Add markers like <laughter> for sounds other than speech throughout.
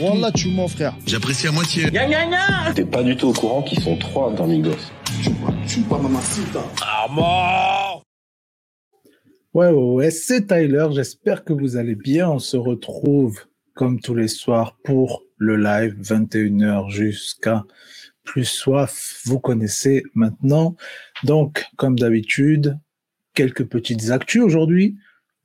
Wallah, tu mon frère. J'apprécie à moitié. T'es pas du tout au courant qu'ils sont trois dans Migos. Ouais, ouais, ouais, c'est Tyler. J'espère que vous allez bien. On se retrouve comme tous les soirs pour le live 21h jusqu'à plus soif. Vous connaissez maintenant. Donc, comme d'habitude, quelques petites actus aujourd'hui.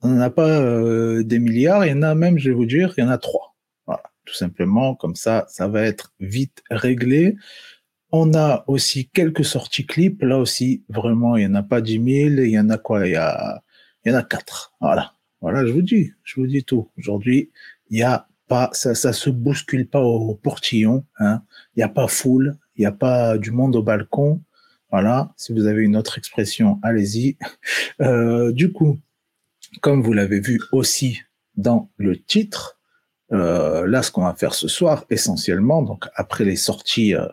On n'en a pas euh, des milliards. Il y en a même, je vais vous dire, il y en a trois. Voilà, tout simplement. Comme ça, ça va être vite réglé. On a aussi quelques sorties clips. Là aussi, vraiment, il n'y en a pas 10 000. Il y en a quoi? Il y a, y en a quatre. Voilà. Voilà, je vous dis, je vous dis tout. Aujourd'hui, il y a pas, ça, ça se bouscule pas au portillon, hein. Il n'y a pas foule, il n'y a pas du monde au balcon. Voilà. Si vous avez une autre expression, allez-y. <laughs> Euh, du coup, comme vous l'avez vu aussi dans le titre, euh, là, ce qu'on va faire ce soir, essentiellement, donc après les sorties euh,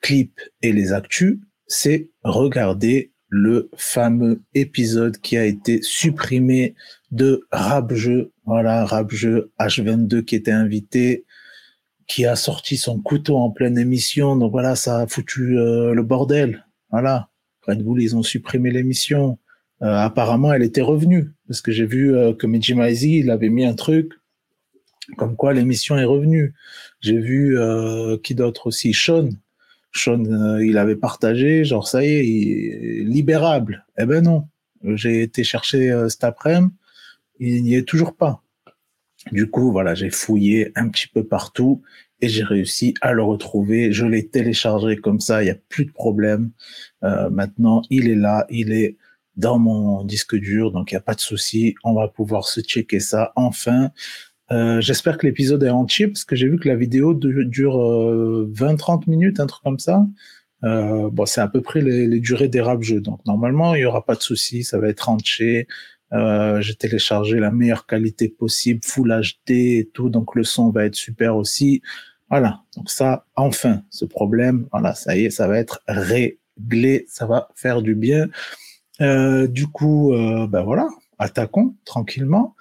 clips et les actus, c'est regarder le fameux épisode qui a été supprimé de Rap Jeu. Voilà, Rap Jeu H22 qui était invité, qui a sorti son couteau en pleine émission. Donc voilà, ça a foutu euh, le bordel. Voilà. Red Bull, ils ont supprimé l'émission. Apparemment, elle était revenue parce que j'ai vu euh, que Maizi, il avait mis un truc comme quoi l'émission est revenue. J'ai vu euh, qui d'autre aussi, Sean. Sean, euh, il avait partagé, genre ça y est, il est libérable. Eh ben non, j'ai été chercher cet après-midi, il n'y est toujours pas. Du coup, voilà, j'ai fouillé un petit peu partout et j'ai réussi à le retrouver. Je l'ai téléchargé comme ça, il n'y a plus de problème. Maintenant, il est là, il est dans mon disque dur, donc il n'y a pas de souci. On va pouvoir se checker ça enfin. Euh, J'espère que l'épisode est entier parce que j'ai vu que la vidéo dure euh, 20-30 minutes, un truc comme ça. Euh, bon, c'est à peu près les, durées des rap jeux. Donc normalement, il y aura pas de souci, ça va être entier. Euh, j'ai téléchargé la meilleure qualité possible, Full HD et tout, donc le son va être super aussi. Voilà, donc ça, enfin, ce problème, voilà, ça y est, ça va être réglé, ça va faire du bien. Euh, du coup, euh, ben voilà, attaquons tranquillement.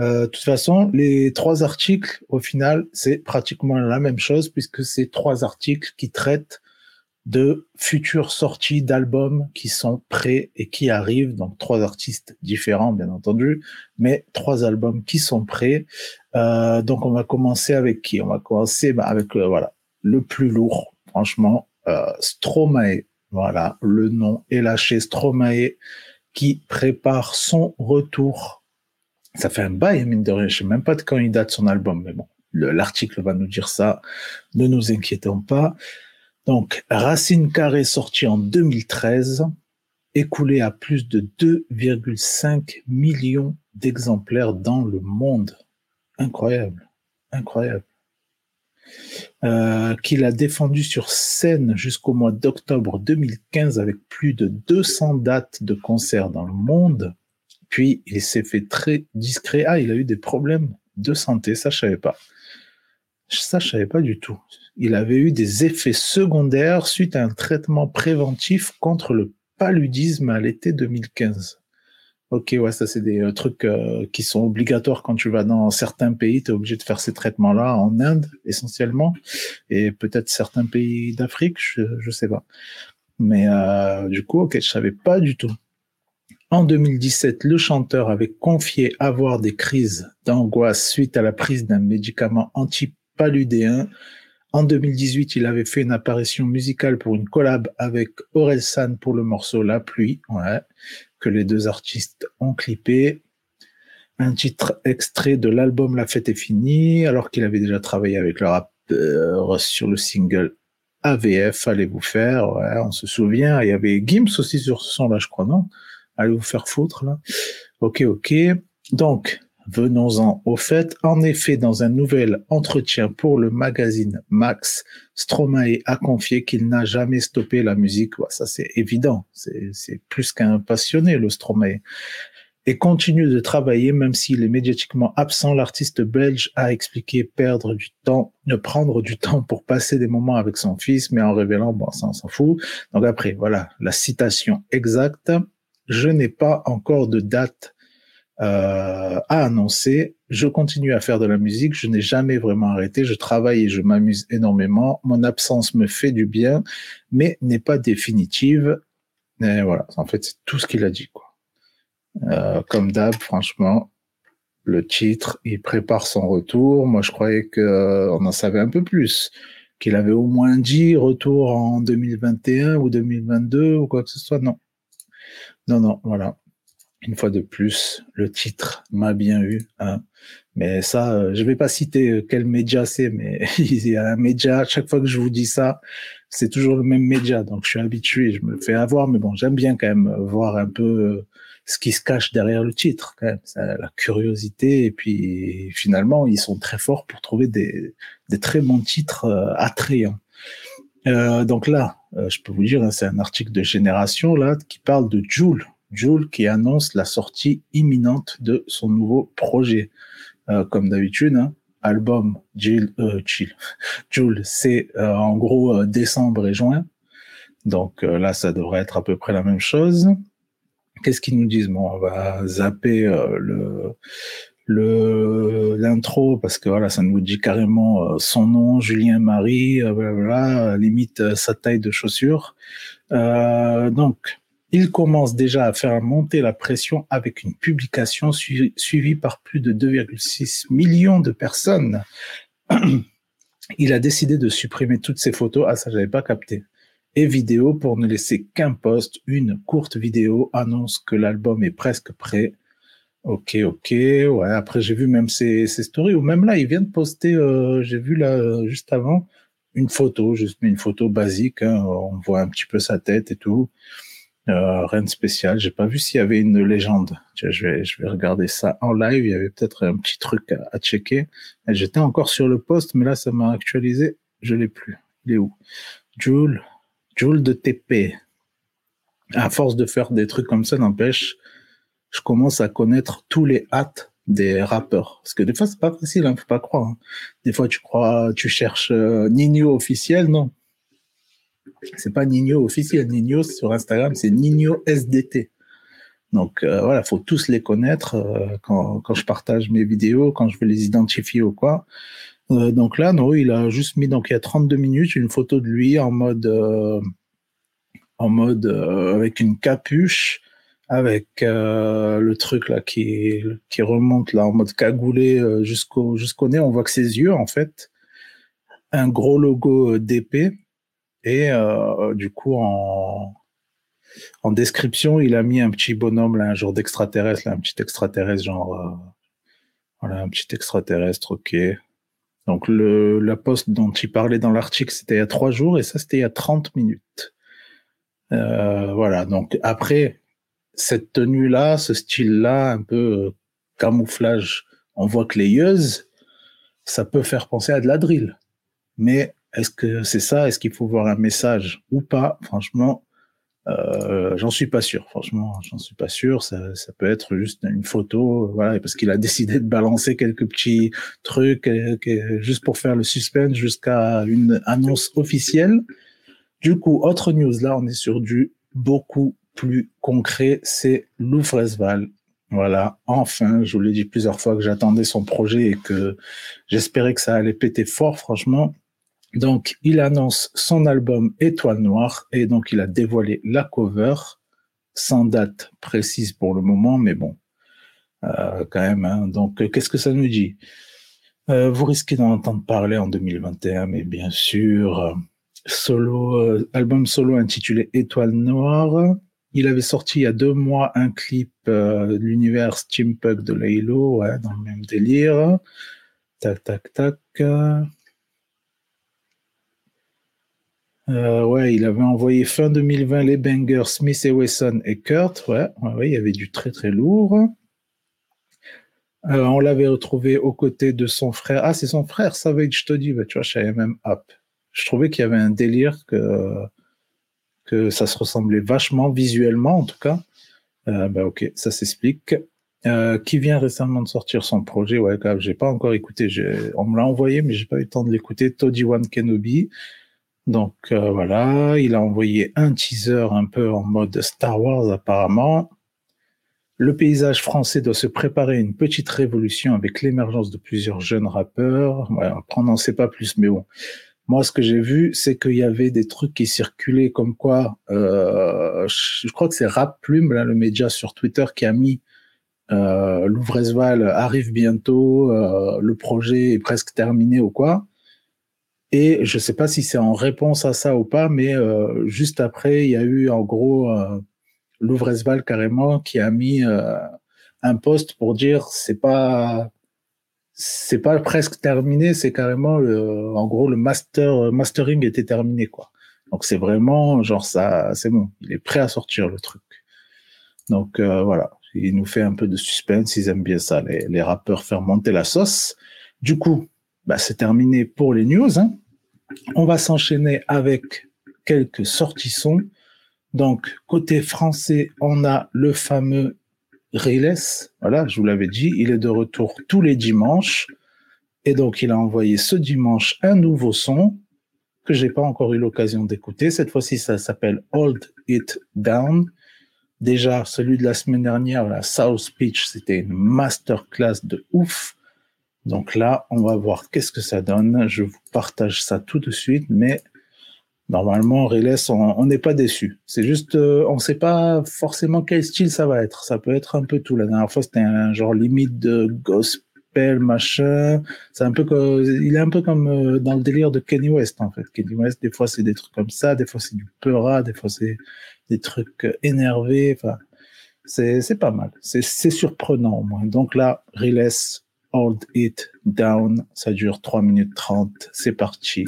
Euh, de toute façon, les trois articles, au final, c'est pratiquement la même chose puisque c'est trois articles qui traitent de futures sorties d'albums qui sont prêts et qui arrivent. Donc trois artistes différents, bien entendu, mais trois albums qui sont prêts. Euh, donc on va commencer avec qui? On va commencer bah, avec euh, voilà le plus lourd, franchement, euh, Stromae. Voilà, le nom est lâché. Stromae qui prépare son retour. Ça fait un bail, mine de rien. Je sais même pas de quand il date son album, mais bon, le- l'article va nous dire ça. Ne nous inquiétons pas. Donc, Racine Carré sorti en 2013, écoulé à plus de 2,5 millions d'exemplaires dans le monde. Incroyable, incroyable. Euh, qu'il a défendu sur scène jusqu'au mois d'octobre 2015 avec plus de 200 dates de concerts dans le monde. Puis il s'est fait très discret. Ah, il a eu des problèmes de santé, ça je savais pas. Ça je savais pas du tout. Il avait eu des effets secondaires suite à un traitement préventif contre le paludisme à l'été 2015. Ok, ouais, ça c'est des euh, trucs euh, qui sont obligatoires quand tu vas dans certains pays. Tu es obligé de faire ces traitements-là en Inde essentiellement et peut-être certains pays d'Afrique, je, je sais pas. Mais euh, du coup, ok, je savais pas du tout. En 2017, le chanteur avait confié avoir des crises d'angoisse suite à la prise d'un médicament antipaludéen. En 2018, il avait fait une apparition musicale pour une collab avec Orelsan pour le morceau La pluie, ouais, que les deux artistes ont clippé. Un titre extrait de l'album La fête est finie, alors qu'il avait déjà travaillé avec le rappeur sur le single AVF, allez vous faire, ouais, on se souvient. Il y avait Gims aussi sur ce son-là, je crois, non? Allez vous faire foutre, là? Ok, ok. Donc, venons-en au fait. En effet, dans un nouvel entretien pour le magazine Max, Stromae a confié qu'il n'a jamais stoppé la musique. Ça, c'est évident. C'est c'est plus qu'un passionné, le Stromae. Et continue de travailler même s'il est médiatiquement absent. L'artiste belge a expliqué perdre du temps, ne prendre du temps pour passer des moments avec son fils, mais en révélant, bon, ça, on s'en fout. Donc après, voilà, la citation exacte. Je n'ai pas encore de date euh, a annoncé je continue à faire de la musique, je n'ai jamais vraiment arrêté, je travaille et je m'amuse énormément, mon absence me fait du bien, mais n'est pas définitive. Et voilà, en fait, c'est tout ce qu'il a dit. Quoi. Euh, comme d'hab, franchement, le titre, il prépare son retour. Moi, je croyais qu'on euh, en savait un peu plus, qu'il avait au moins dit retour en 2021 ou 2022 ou quoi que ce soit. Non, non, non, voilà une fois de plus, le titre m'a bien eu. Hein. Mais ça, euh, je vais pas citer euh, quel média c'est, mais <laughs> il y a un média, chaque fois que je vous dis ça, c'est toujours le même média. Donc je suis habitué, je me fais avoir, mais bon, j'aime bien quand même voir un peu euh, ce qui se cache derrière le titre, quand même. la curiosité, et puis finalement, ils sont très forts pour trouver des, des très bons titres attrayants. Euh, donc là, je peux vous dire, hein, c'est un article de Génération là qui parle de Joule. Joule qui annonce la sortie imminente de son nouveau projet. Euh, comme d'habitude, hein, album Jill, euh, <laughs> Joule, c'est euh, en gros euh, décembre et juin. Donc là, ça devrait être à peu près la même chose. Qu'est-ce qu'ils nous disent? Bon, on va zapper le le l'intro parce que voilà ça nous dit carrément son nom Julien Marie voilà, limite sa taille de chaussure donc il commence déjà à faire monter la pression avec une publication suivie par plus de 2,6 millions de personnes. <clears throat> Il a décidé de supprimer toutes ses photos, ah ça j'avais pas capté, et vidéos pour ne laisser qu'un post. Une courte vidéo annonce que l'album est presque prêt. Ok, ok, ouais. Après j'ai vu même ses, stories ou même là il vient de poster, euh, j'ai vu là juste avant une photo, juste une photo basique. Hein. on voit un petit peu sa tête et tout. Euh, rien de spécial. J'ai pas vu s'il y avait une légende. je vais, je vais regarder ça en live. Il y avait peut-être un petit truc à, checker. J'étais encore sur le poste, mais là, ça m'a actualisé. Je l'ai plus. Il est où? Joule. Joule de TP. À force de faire des trucs comme ça, n'empêche, je commence à connaître tous les hâtes des rappeurs. Parce que des fois, c'est pas facile, hein, faut pas croire. Hein. Des fois, tu crois, tu cherches euh, Nino officiel, non c'est pas Nino officiel. Nino sur Instagram, c'est Nino SDT. Donc euh, voilà, faut tous les connaître euh, quand, quand je partage mes vidéos, quand je veux les identifier ou quoi. Euh, donc là, non, il a juste mis donc il y a 32 minutes une photo de lui en mode en mode avec une capuche, avec le truc là qui qui remonte là en mode cagoulé jusqu'au jusqu'au nez. On voit que ses yeux en fait, un gros logo d'épée et euh, du coup, en, en description, il a mis un petit bonhomme, là, un genre d'extraterrestre, un petit extraterrestre, genre, euh, voilà, un petit extraterrestre, ok. Donc, le, la poste dont il parlait dans l'article, c'était il y a trois jours, et ça, c'était il y a 30 minutes. Euh, voilà, donc après, cette tenue-là, ce style-là, un peu camouflage, on voit que les ça peut faire penser à de la drill. Mais est-ce que c'est ça? Est-ce qu'il faut voir un message ou pas? Franchement, euh, j'en suis pas sûr. Franchement, j'en suis pas sûr. Ça, ça, peut être juste une photo, voilà, parce qu'il a <laughs> décidé de balancer quelques petits trucs euh, juste pour faire le suspense jusqu'à une annonce officielle. Du coup, autre news là, on est sur du beaucoup plus concret. C'est Lou Fresval. Voilà, enfin, je vous l'ai dit plusieurs fois que j'attendais son projet et que j'espérais que ça allait péter fort, franchement. Donc, il annonce son album Étoile Noire et donc il a dévoilé la cover sans date précise pour le moment, mais bon, euh, quand même. Hein. Donc, euh, qu'est-ce que ça nous dit? Euh, Vous risquez d'en entendre parler en 2021, mais bien sûr, solo, album solo intitulé Étoile Noire. Il avait sorti il y a deux mois un clip de l'univers steampunk de Laylo, ouais, dans le même délire. Tac, tac, tac. Euh, ouais, il avait envoyé fin 2020 les bangers Smith et Wesson et Kurt. Ouais, ouais, il y avait du très très lourd. Euh, on l'avait retrouvé aux côtés de son frère. Ah, c'est son frère Savage Toddy. Bah, tu vois, chez même Up. Je trouvais qu'il y avait un délire que que ça se ressemblait vachement visuellement, en tout cas. Euh, bah, ok, ça s'explique. Euh, qui vient récemment de sortir son projet? Ouais, j'ai pas encore écouté. On me l'a envoyé, mais j'ai pas eu le temps de l'écouter. Toddy One Kenobi. Donc euh, voilà, il a envoyé un teaser un peu en mode Star Wars apparemment. Le paysage français doit se préparer à une petite révolution avec l'émergence de plusieurs jeunes rappeurs. On n'en sait pas plus, mais bon. Moi, ce que j'ai vu, c'est qu'il y avait des trucs qui circulaient comme quoi, euh, je crois que c'est Rap Plume, le média sur Twitter, qui a mis euh, Louvrezval arrive bientôt, euh, le projet est presque terminé ou quoi. Et je sais pas si c'est en réponse à ça ou pas, mais euh, juste après, il y a eu en gros euh, Louvrezval carrément qui a mis euh, un post pour dire c'est pas c'est pas presque terminé, c'est carrément le, en gros le master mastering était terminé quoi. Donc c'est vraiment genre ça, c'est bon, il est prêt à sortir le truc. Donc euh, voilà, il nous fait un peu de suspense, ils aiment bien ça, les, les rappeurs faire monter la sauce. Du coup, bah, c'est terminé pour les news. Hein. On va s'enchaîner avec quelques sorties sons. Donc, côté français, on a le fameux Riles. Voilà, je vous l'avais dit, il est de retour tous les dimanches. Et donc, il a envoyé ce dimanche un nouveau son que j'ai pas encore eu l'occasion d'écouter. Cette fois-ci, ça s'appelle Hold It Down. Déjà, celui de la semaine dernière, la South Beach, c'était une masterclass de ouf. Donc là, on va voir qu'est-ce que ça donne. Je vous partage ça tout de suite, mais normalement, Riles, on n'est pas déçu. C'est juste, euh, on ne sait pas forcément quel style ça va être. Ça peut être un peu tout. La dernière fois, c'était un genre limite de gospel, machin. C'est un peu comme, il est un peu comme euh, dans le délire de Kenny West, en fait. Kenny West, des fois, c'est des trucs comme ça, des fois, c'est du peura, des fois, c'est des trucs euh, énervés. Enfin, c'est, pas mal. C'est, surprenant, au moins. Donc là, Riles, Hold It Down. Ça dure 3 minutes 30. C'est parti.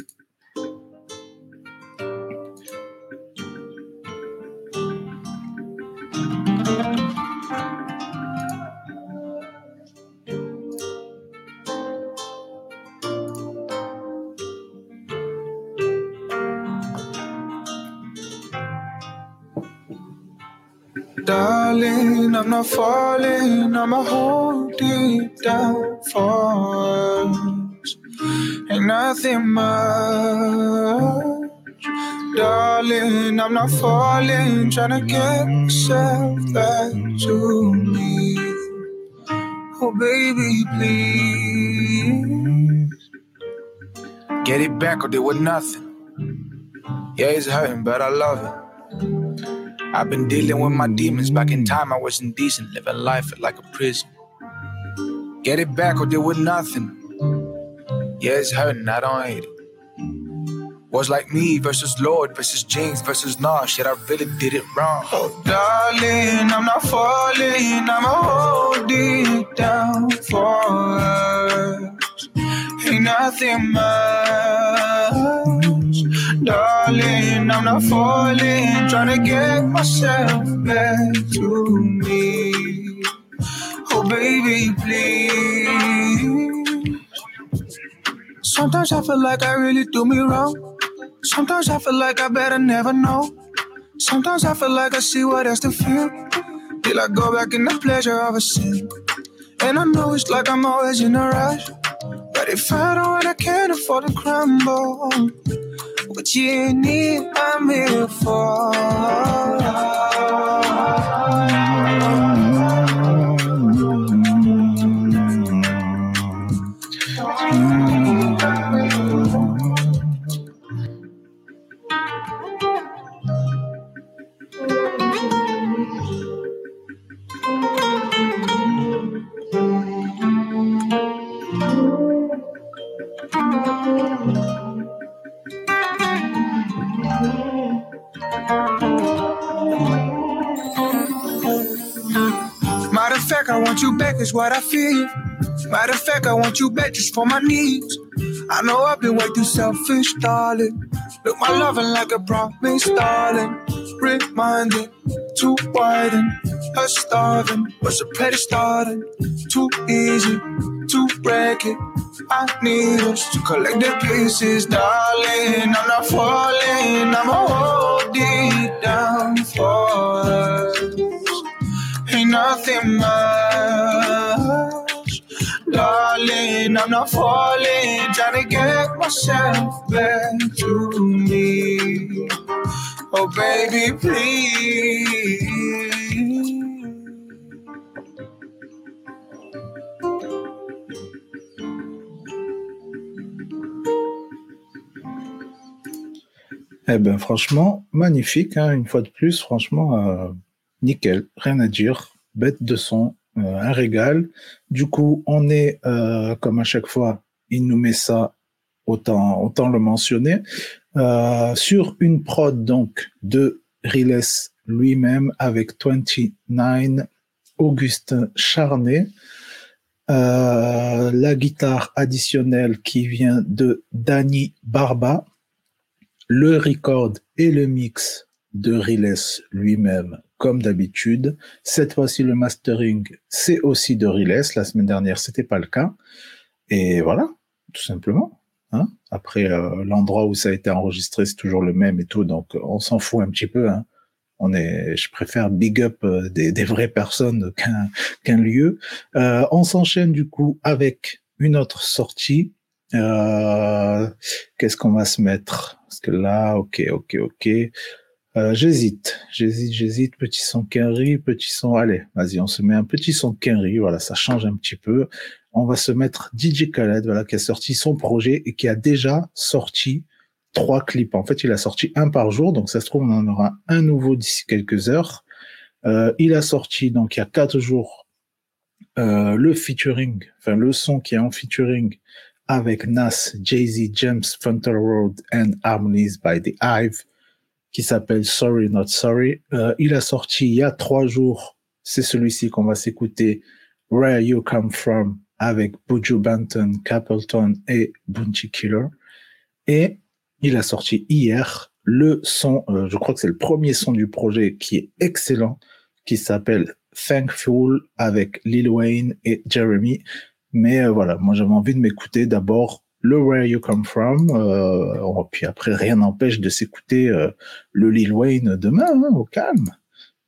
Darling, I'm not falling, I'ma hold it down for us. Ain't nothing much. Darling, I'm not falling, tryna get myself back to me. Oh, baby, please. Get it back or there was nothing. Yeah, it's hurting, but I love it. I've been dealing with my demons. Back in time, I was indecent, living life like a prison. Get it back or deal with nothing. Yeah, it's hurting, I don't hate it. Was like me versus Lord versus James versus Nah. Shit, I really did it wrong. Oh, darling, I'm not falling. I'ma hold it down for us. Ain't nothing much. Darling, I'm not falling. Trying to get myself back to me. Baby, please. Sometimes I feel like I really do me wrong. Sometimes I feel like I better never know. Sometimes I feel like I see what else to feel. Till I go back in the pleasure of a sin. And I know it's like I'm always in a rush. But if I don't, I can't afford to crumble. What you need, I'm here for. Matter of fact, I want you back, is what I feel. Matter of fact, I want you back just for my needs. I know I've been way too selfish, darling. Look, my loving like a promise, darling. Reminded, too widen, her starving. Was a pretty starting, too easy, too break it. I need us to collect the pieces, darling. I'm not falling, I'ma hold it Eh ben franchement, magnifique, hein, une fois de plus, franchement, euh, nickel, rien à dire bête de son, euh, un régal. Du coup, on est, euh, comme à chaque fois, il nous met ça, autant, autant le mentionner, euh, sur une prod donc de Riles lui-même avec 29 Augustin Charnet. La guitare additionnelle qui vient de Danny Barba, le record et le mix de Riles lui-même, comme d'habitude. Cette fois-ci, le mastering, c'est aussi de Riles. La semaine dernière, c'était pas le cas. Et voilà, tout simplement. Hein Après, euh, l'endroit où ça a été enregistré, c'est toujours le même et tout, donc on s'en fout un petit peu. Hein on est, je préfère big up euh, des, des vraies personnes qu'un qu'un lieu. Euh, on s'enchaîne du coup avec une autre sortie. Euh, Qu'est-ce qu'on va se mettre? Parce que là, ok, ok, ok. Euh, j'hésite, j'hésite, j'hésite. Petit son quinri, petit son. Allez, vas-y, on se met un petit son quinri. Voilà, ça change un petit peu. On va se mettre DJ Khaled, voilà, qui a sorti son projet et qui a déjà sorti trois clips. En fait, il a sorti un par jour, donc ça se trouve, on en aura un nouveau d'ici quelques heures. Euh, il a sorti, donc il y a quatre jours, euh, le featuring, enfin le son qui est en featuring avec Nas, Jay-Z, James, Frontal Road and Harmonies by the Hive, qui s'appelle Sorry Not Sorry. Euh, il a sorti il y a trois jours, c'est celui-ci qu'on va s'écouter, Where You Come From, avec Buju Banton, Capleton et Bounty Killer. Et il a sorti hier le son, euh, je crois que c'est le premier son du projet qui est excellent, qui s'appelle Thankful avec Lil Wayne et Jeremy. Mais euh, voilà, moi j'avais envie de m'écouter d'abord le Where You Come From, euh, puis après rien n'empêche de s'écouter euh, le Lil Wayne demain, hein, au calme.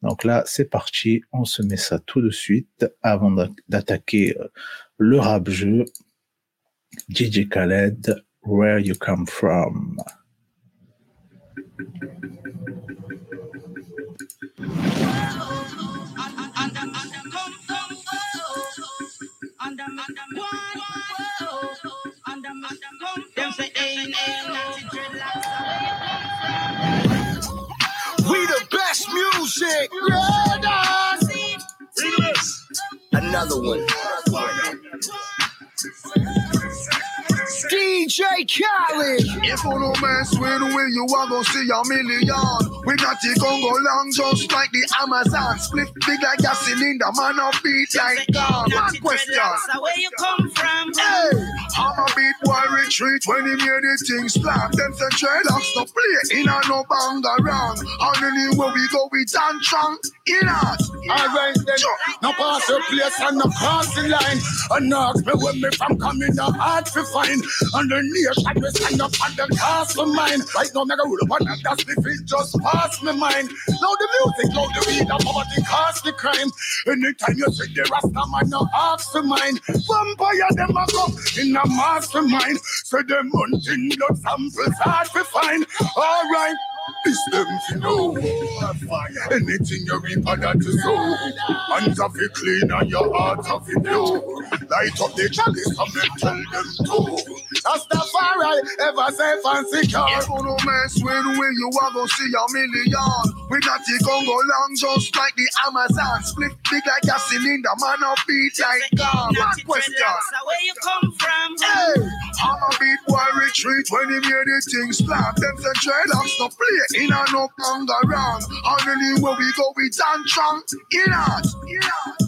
Donc là, c'est parti, on se met ça tout de suite avant d'attaquer le rap jeu. DJ Khaled, where you come from. shit. Another one. DJ Khaled. If you no mess with we, you are gonna see a million. We got the Congo long, just like the Amazon. Split big like a cylinder, man, a beat like God. One question. Where you come from? Hey, I'm a beat boy retreat when he made the thing slap. Them say dreadlocks no play in a no bang around. And anywhere we go, we dance strong. In us. Alright then, no pass the place and no cross the line. And ask me where me from coming, no hard to find. And the nation we stand up at the cast of mine. Right now, me go roll up on that gas, the feet just pass me mind. Now the music, now the weed, the poverty, cost the crime. Anytime you see the Rasta man, no ask for mine. Vampire, them a come in a mastermind. So them hunting blood samples hard to find. Alright. It's them to know. Anything you reap, that is so. Hands of it clean and your heart of it pure. Light up the chalice and then tell them to. Rastafari, ever safe and secure. If you no mess with we, you are gonna see a million. We got the Congo long, just like the Amazon. Split big like a cylinder, man, a beat like God. One question. Where you come from? Hey, I'm a beat boy retreat when he made the thing slap. Them say dreadlocks no play in a no bang around. And anywhere we go, we dance strong. In us, in us.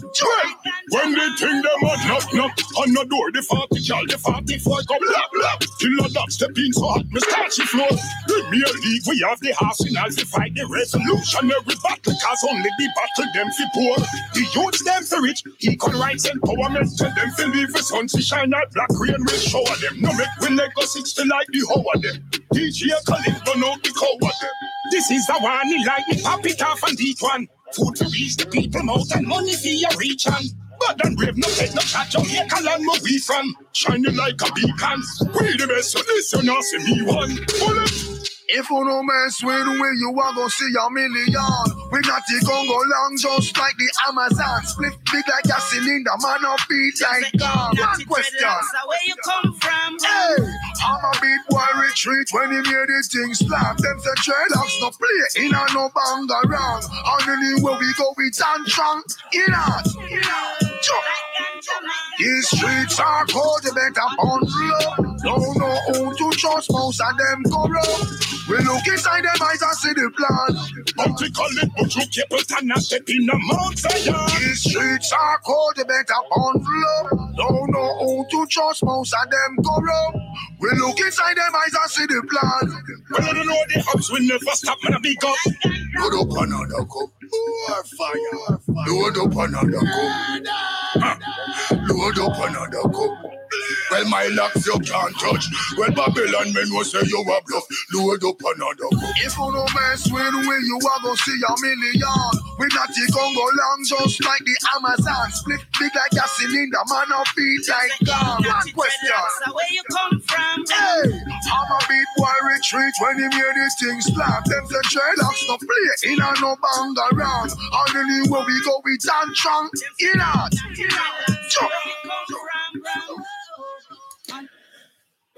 When they think them a knock knock on the door, the 40 cal, the 44 go blah blah. Till a dog step in so hot, me start she flow. Premier League, we have the arsenal to fight the revolutionary battle, cause only the battle them fi poor. The youths them fi rich, equal rights empowerment, tell them fi leave the sun to shine out black rain will shower them. No make we let go 60 like the hoe of them. DJ don't know the cow of them. This is the one, he like me pop it off and beat one. Food to reach the people mouth and money for your reach on. But then brave no head no chat Jamaica land where we from. Shining like a beacon. We the best so this you not see me one. Bullet. If you no mess with we, you are gonna see a million. We not the Congo long, just like the Amazon. Split big like a cylinder, man up beat like gum. One question. Where you come from? Hey, I'm a big boy retreat when he made the thing slap. Them say dreadlocks no play, in a no bang around. And anywhere we go, we dance strong. In out, in. Jump. These streets are cold, you better up. Don't know who to trust, most of them corrupt. We look inside them eyes and see the plan. But we call it, but you keep it and not step in the Mount Zion. These streets are cold, you better bundle up. Don't know who to trust, most of them corrupt. We look inside them eyes and see the plan. Well, I don't know the ups will never stop, man, I big up. Load up another cup. More fire. Load up another cup. Load up another cup. Well, my locks you can't touch. Well, Babylon men will say you a bluff. Load up another cup. If you no mess with we, you are gonna see a million. We not the Congo long, just like the Amazon. Split big like a cylinder, man up beat like gum. One question. Where you come from? Hey, I'm a beat boy retreat when he made the thing slap. Them say dreadlocks no play, in a no bang around. And anywhere we go, we dance strong. In out, in out. Jump.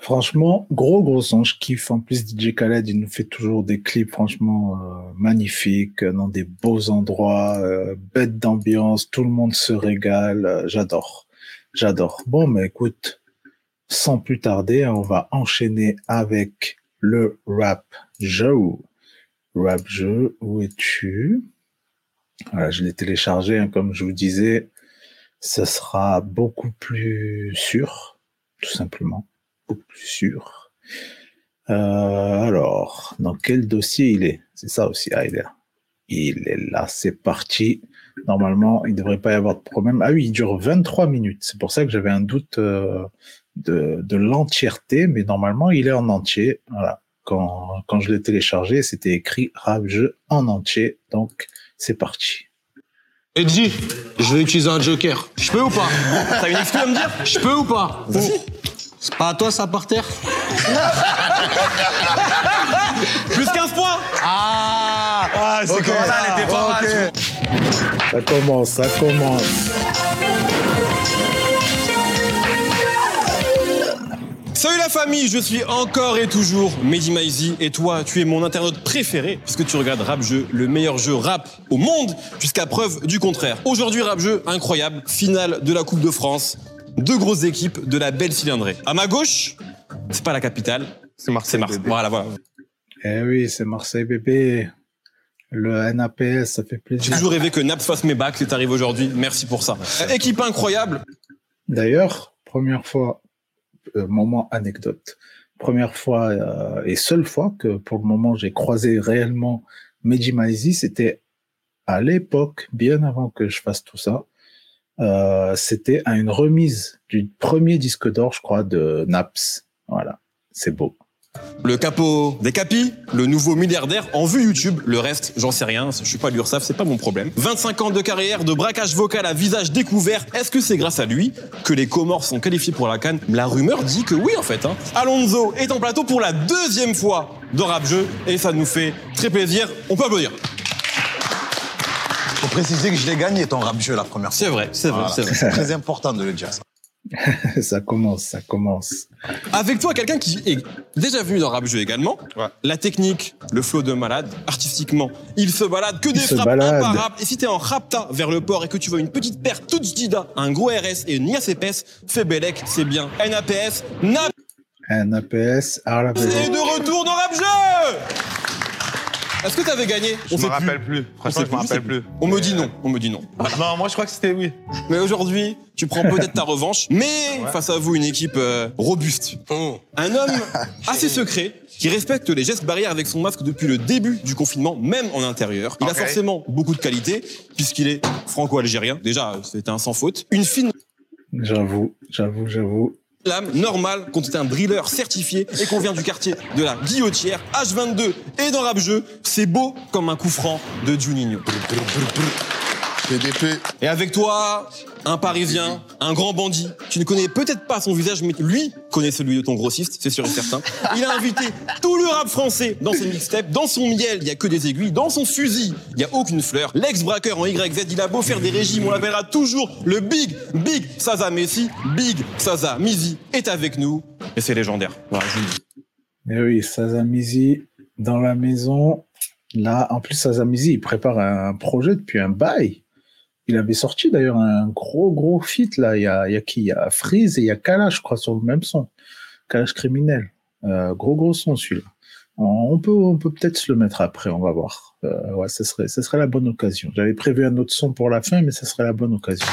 Franchement, gros gros son, je kiffe. En plus, DJ Khaled, il nous fait toujours des clips franchement euh, magnifiques, euh, dans des beaux endroits, euh, bête d'ambiance, tout le monde se régale. euh, J'adore, j'adore. Bon, mais écoute, sans plus tarder, on va enchaîner avec le rap jeu. Rap jeu, où es-tu? Voilà, je l'ai téléchargé, hein, comme je vous disais. Ce sera beaucoup plus sûr, tout simplement beaucoup plus sûr. Euh, alors, dans quel dossier il est? C'est ça aussi. Ah, il est là. Il est là. C'est parti. Normalement, il ne devrait pas y avoir de problème. Ah oui, il dure 23 minutes. C'est pour ça que j'avais un doute euh, de, de l'entièreté, mais normalement, il est en entier. Voilà. Quand, quand je l'ai téléchargé, c'était écrit rap jeu en entier. Donc, c'est parti. Edgy, je vais utiliser un joker. Je peux ou pas? <laughs> T'as une excuse à me dire? Je peux ou pas? C'est pas à toi ça par terre <laughs> Plus 15 points Ah, Ah, c'est comme ça. elle était pas mal. Ça commence, ça commence. Salut la famille, je suis encore et toujours Mehdi Maizi et toi, tu es mon internaute préféré puisque tu regardes Rap Jeu, le meilleur jeu rap au monde jusqu'à preuve du contraire. Aujourd'hui, Rap Jeu incroyable, finale de la Coupe de France, deux grosses équipes de la belle cylindrée. À ma gauche, c'est pas la capitale, c'est Marseille. C'est Marseille. Voilà, voilà. Eh oui, c'est Marseille bébé. Le NAPS, ça fait J'ai plaisir. toujours rêvé que Naps fasse mes bacs, c'est arrivé aujourd'hui. Merci pour ça. Équipe incroyable. D'ailleurs, première fois, euh, moment anecdote, première fois euh, et seule fois que pour le moment j'ai croisé réellement Meji Maizi, c'était à l'époque, bien avant que je fasse tout ça. Euh, c'était à une remise du premier disque d'or, je crois, de Naps. Voilà, c'est beau. Le capot des capis, le nouveau milliardaire en vue YouTube. Le reste, j'en sais rien. Je suis pas l'URSAF, c'est pas mon problème. 25 ans de carrière, de braquage vocal à visage découvert. Est-ce que c'est grâce à lui que les Comores sont qualifiés pour la Cannes? La rumeur dit que oui, en fait. Hein. Alonso est en plateau pour la deuxième fois de rap jeu et ça nous fait très plaisir. On peut applaudir. Faut préciser que je l'ai gagné ton rap jeu la première fois. C'est vrai, c'est vrai, Voilà. c'est vrai. C'est très important de le dire ça. <laughs> ça commence, ça commence. Avec toi, quelqu'un qui est déjà venu dans Rap Jeu également. La technique, le flow de malade, artistiquement, il se balade que des frappes imparables. Et si t'es en rapta vers le port et que tu vois une petite paire toute jdida, un gros RS et une niasse épaisse, fais Bélec, c'est bien. NAPS, NAP NAPS, à la est de retour dans Rap Jeu Est-ce que t'avais gagné Je me sait rappelle plus. Franchement, je me rappelle plus. On me dit non, on me dit non. Non, moi je crois que c'était oui. Mais aujourd'hui, tu prends peut-être ta revanche, mais face à vous, une équipe euh, robuste. Un homme <laughs> assez secret qui respecte les gestes barrières avec son masque depuis le début du confinement, même en intérieur. Il a forcément beaucoup de qualités, puisqu'il est franco-algérien. Déjà, c'était un sans faute. Une fine J'avoue, j'avoue, j'avoue. Lame normale quand t'es un driller certifié et qu'on vient du quartier de la Guillotière, H22 et dans Rap Jeu, c'est beau comme un coup franc de Juninho. PDP. Et avec toi, un Parisien, un grand bandit. Tu ne connais peut-être pas son visage, mais lui connaît celui de ton grossiste, c'est sûr et certain. Il a invité tout le rap français dans ses mixtapes. Dans son miel, il y a que des aiguilles. Dans son fusil, il y a aucune fleur. L'ex-braqueur en YZ, il a beau faire des régimes, on l'appellera toujours le Big, Big Saza Messi. Big Saza Mizi est avec nous. Et c'est légendaire. Voilà, je vous le dis. Eh oui, Sazamizi dans la maison. Là, en plus, Sazamizi, il prépare un projet depuis un bail. Il avait sorti d'ailleurs un gros, gros feat, là. Il y a, il y a qui? Il y a Freeze et il y a Kalash, je crois, sur le même son. Kalash criminel. Euh, gros, gros son, celui-là. On peut, on peut peut-être se le mettre après, on va voir. Euh, ouais, ce serait, ce serait la bonne occasion. J'avais prévu un autre son pour la fin, mais ce serait la bonne occasion.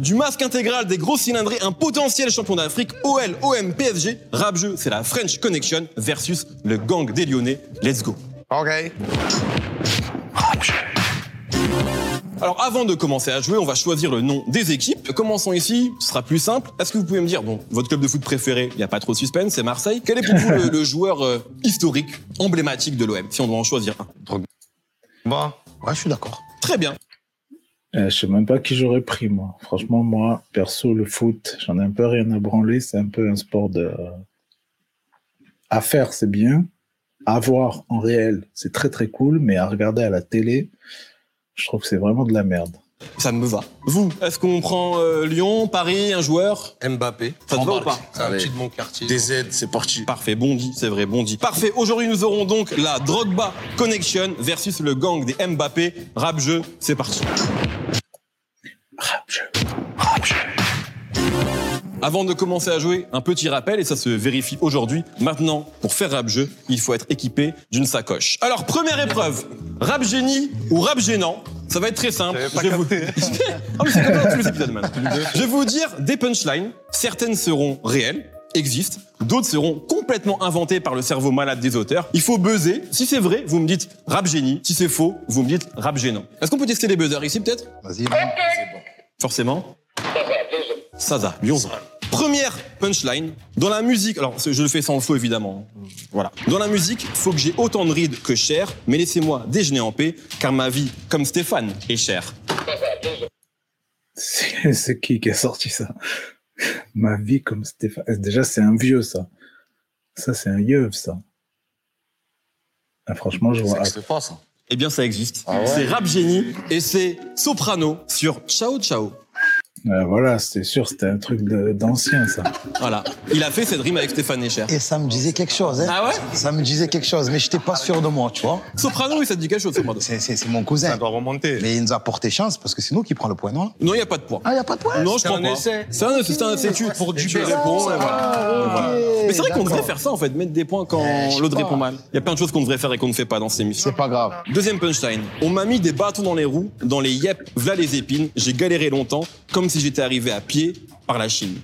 Du masque intégral, des gros cylindrés, un potentiel champion d'Afrique, OL, OM, PSG. Rap jeu, c'est la French Connection versus le gang des Lyonnais. Let's go. Ok. Alors avant de commencer à jouer, on va choisir le nom des équipes. Commençons ici, ce sera plus simple. Est-ce que vous pouvez me dire, bon, votre club de foot préféré, il n'y a pas trop de suspense, c'est Marseille. Quel est pour vous le, le joueur euh, historique, emblématique de l'OM, si on doit en choisir un Bon. Ouais, je suis d'accord. Très bien. Euh, je sais même pas qui j'aurais pris, moi. Franchement, moi, perso, le foot, j'en ai un peu rien à branler. C'est un peu un sport de... À faire, c'est bien. À voir en réel, c'est très très cool. Mais à regarder à la télé, je trouve que c'est vraiment de la merde. Ça me va. Vous, est-ce qu'on prend euh, Lyon, Paris, un joueur? Mbappé. Ça te va ou pas? C'est un petit de mon quartier. Des aides, c'est parti. Parfait, bondi, c'est vrai, bondi. Parfait, aujourd'hui nous aurons donc la Drogba Connection versus le gang des Mbappé. Rap jeu, c'est parti. Avant de commencer à jouer, un petit rappel, et ça se vérifie aujourd'hui. Maintenant, pour faire rap jeu, il faut être équipé d'une sacoche. Alors, première épreuve, rap génie ou rap gênant ça va être très simple. Je vais, vous... <laughs> Ah, mais c'est comme ça tous les épisodes, man. Je vais vous dire des punchlines. Certaines seront réelles, existent. D'autres seront complètement inventées par le cerveau malade des auteurs. Il faut buzzer. Si c'est vrai, vous me dites rap génie. Si c'est faux, vous me dites rap gênant. Est-ce qu'on peut tester les buzzers ici, peut-être? Vas-y. Forcément. Saza, Lyonza. Première punchline. Dans la musique, alors je le fais sans le faux évidemment. Voilà. Dans la musique, faut que j'ai autant de rides que cher, mais laissez-moi déjeuner en paix, car ma vie, comme Stéphane, est chère. C'est c'est qui qui a sorti ça? Ma vie comme Stéphane. Déjà, c'est un vieux, ça. Ça, c'est un yeuve, ça. Ah, franchement, je Ça vois. n'existe pas, ça. Eh bien, ça existe. Ah ouais? C'est Rap Génie et c'est Soprano sur Ciao Ciao. Euh, voilà, c'était sûr, c'était un truc d'ancien, ça. Voilà. Il a fait cette rime avec Stéphane Echer. Et ça me disait quelque chose, hein. Ah ouais? Ça me disait quelque chose, mais j'étais pas sûr de moi, tu vois. Soprano, oui, ça te dit quelque chose, Soprano. C'est, mon cousin. Ça doit remonter. Mais il nous a porté chance parce que c'est nous qui prend le point, non? Non, il n'y a pas de point. Ah, y a pas de point Non, je crois un pas. essai. C'est un, c'est un, c'est tu pour tu réponds, et voilà. Ah, Mais c'est vrai qu'on devrait faire ça, en fait, mettre des points quand l'autre répond mal. Il y a plein de choses qu'on devrait faire et qu'on ne fait pas dans cette émission. C'est pas grave. Deuxième punchline. On m'a mis des bâtons dans les roues, dans les yep, v'là les épines. J'ai galéré longtemps, comme si j'étais arrivé à pied par la Chine.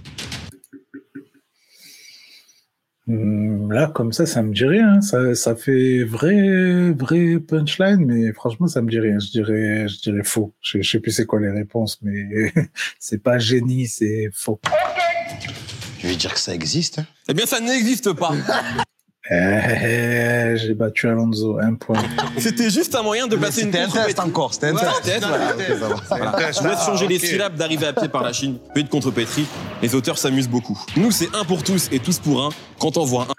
Hum, Là, comme ça, ça me dit rien. Ça, ça fait vrai, vrai punchline, mais franchement, ça me dit rien. Je dirais, je dirais faux. Je, je sais plus c'est quoi les réponses, mais <laughs> c'est pas génie, c'est faux. Je vais dire que ça existe. hein. Eh bien, ça n'existe pas. <laughs> Eh, j'ai battu Alonso, un point. C'était juste un moyen de placer une C'était un test contre-pétrie. encore, c'était un test. Je laisse changer les syllabes d'arriver à pied par la Chine. Puis de contre-pétrie. Les auteurs s'amusent beaucoup. Nous, c'est un pour tous et tous pour un. Quand on voit un,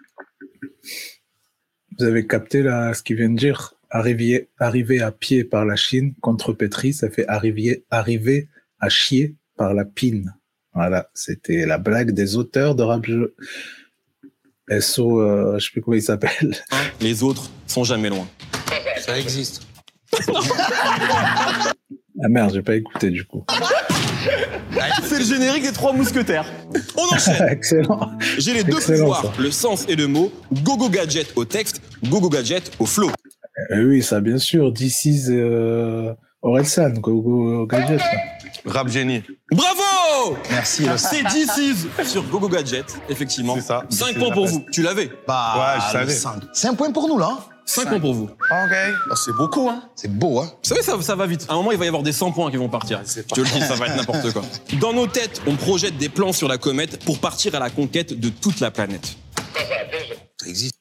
Vous avez capté là ce qu'il vient de dire arriver, arriver à pied par la Chine contre Petri, ça fait arriver, arriver à chier par la pine. Voilà, c'était la blague des auteurs de rap jeu. SO, euh, je sais plus comment il s'appelle. <laughs> les autres sont jamais loin. Ça existe. Ah merde, j'ai pas écouté du coup. C'est le générique des trois mousquetaires. On <laughs> enchaîne. Excellent. J'ai les deux Excellent, pouvoirs, ça. le sens et le mot. Gogo gadget au texte, gogo gadget au flow. Euh, oui, ça bien sûr. This is euh, Orelsan, Go Go Gadget. là. Rap génie. Bravo Merci, C'est DC's sur Gogo Gadget, effectivement. C'est ça. 5 C'est points pour vous. Tu l'avais. Bah, Ouais, je savais. cinq. C'est un point pour nous, là. hein 5 points pour vous. Ok. Ah, c'est beaucoup, hein. C'est beau, hein Vous savez, ça, ça va vite. À un moment, il va y avoir des 100 points qui vont partir. Je te le dis, ça va être n'importe quoi. Dans nos têtes, on projette des plans sur la comète pour partir à la conquête de toute la planète. Ça existe.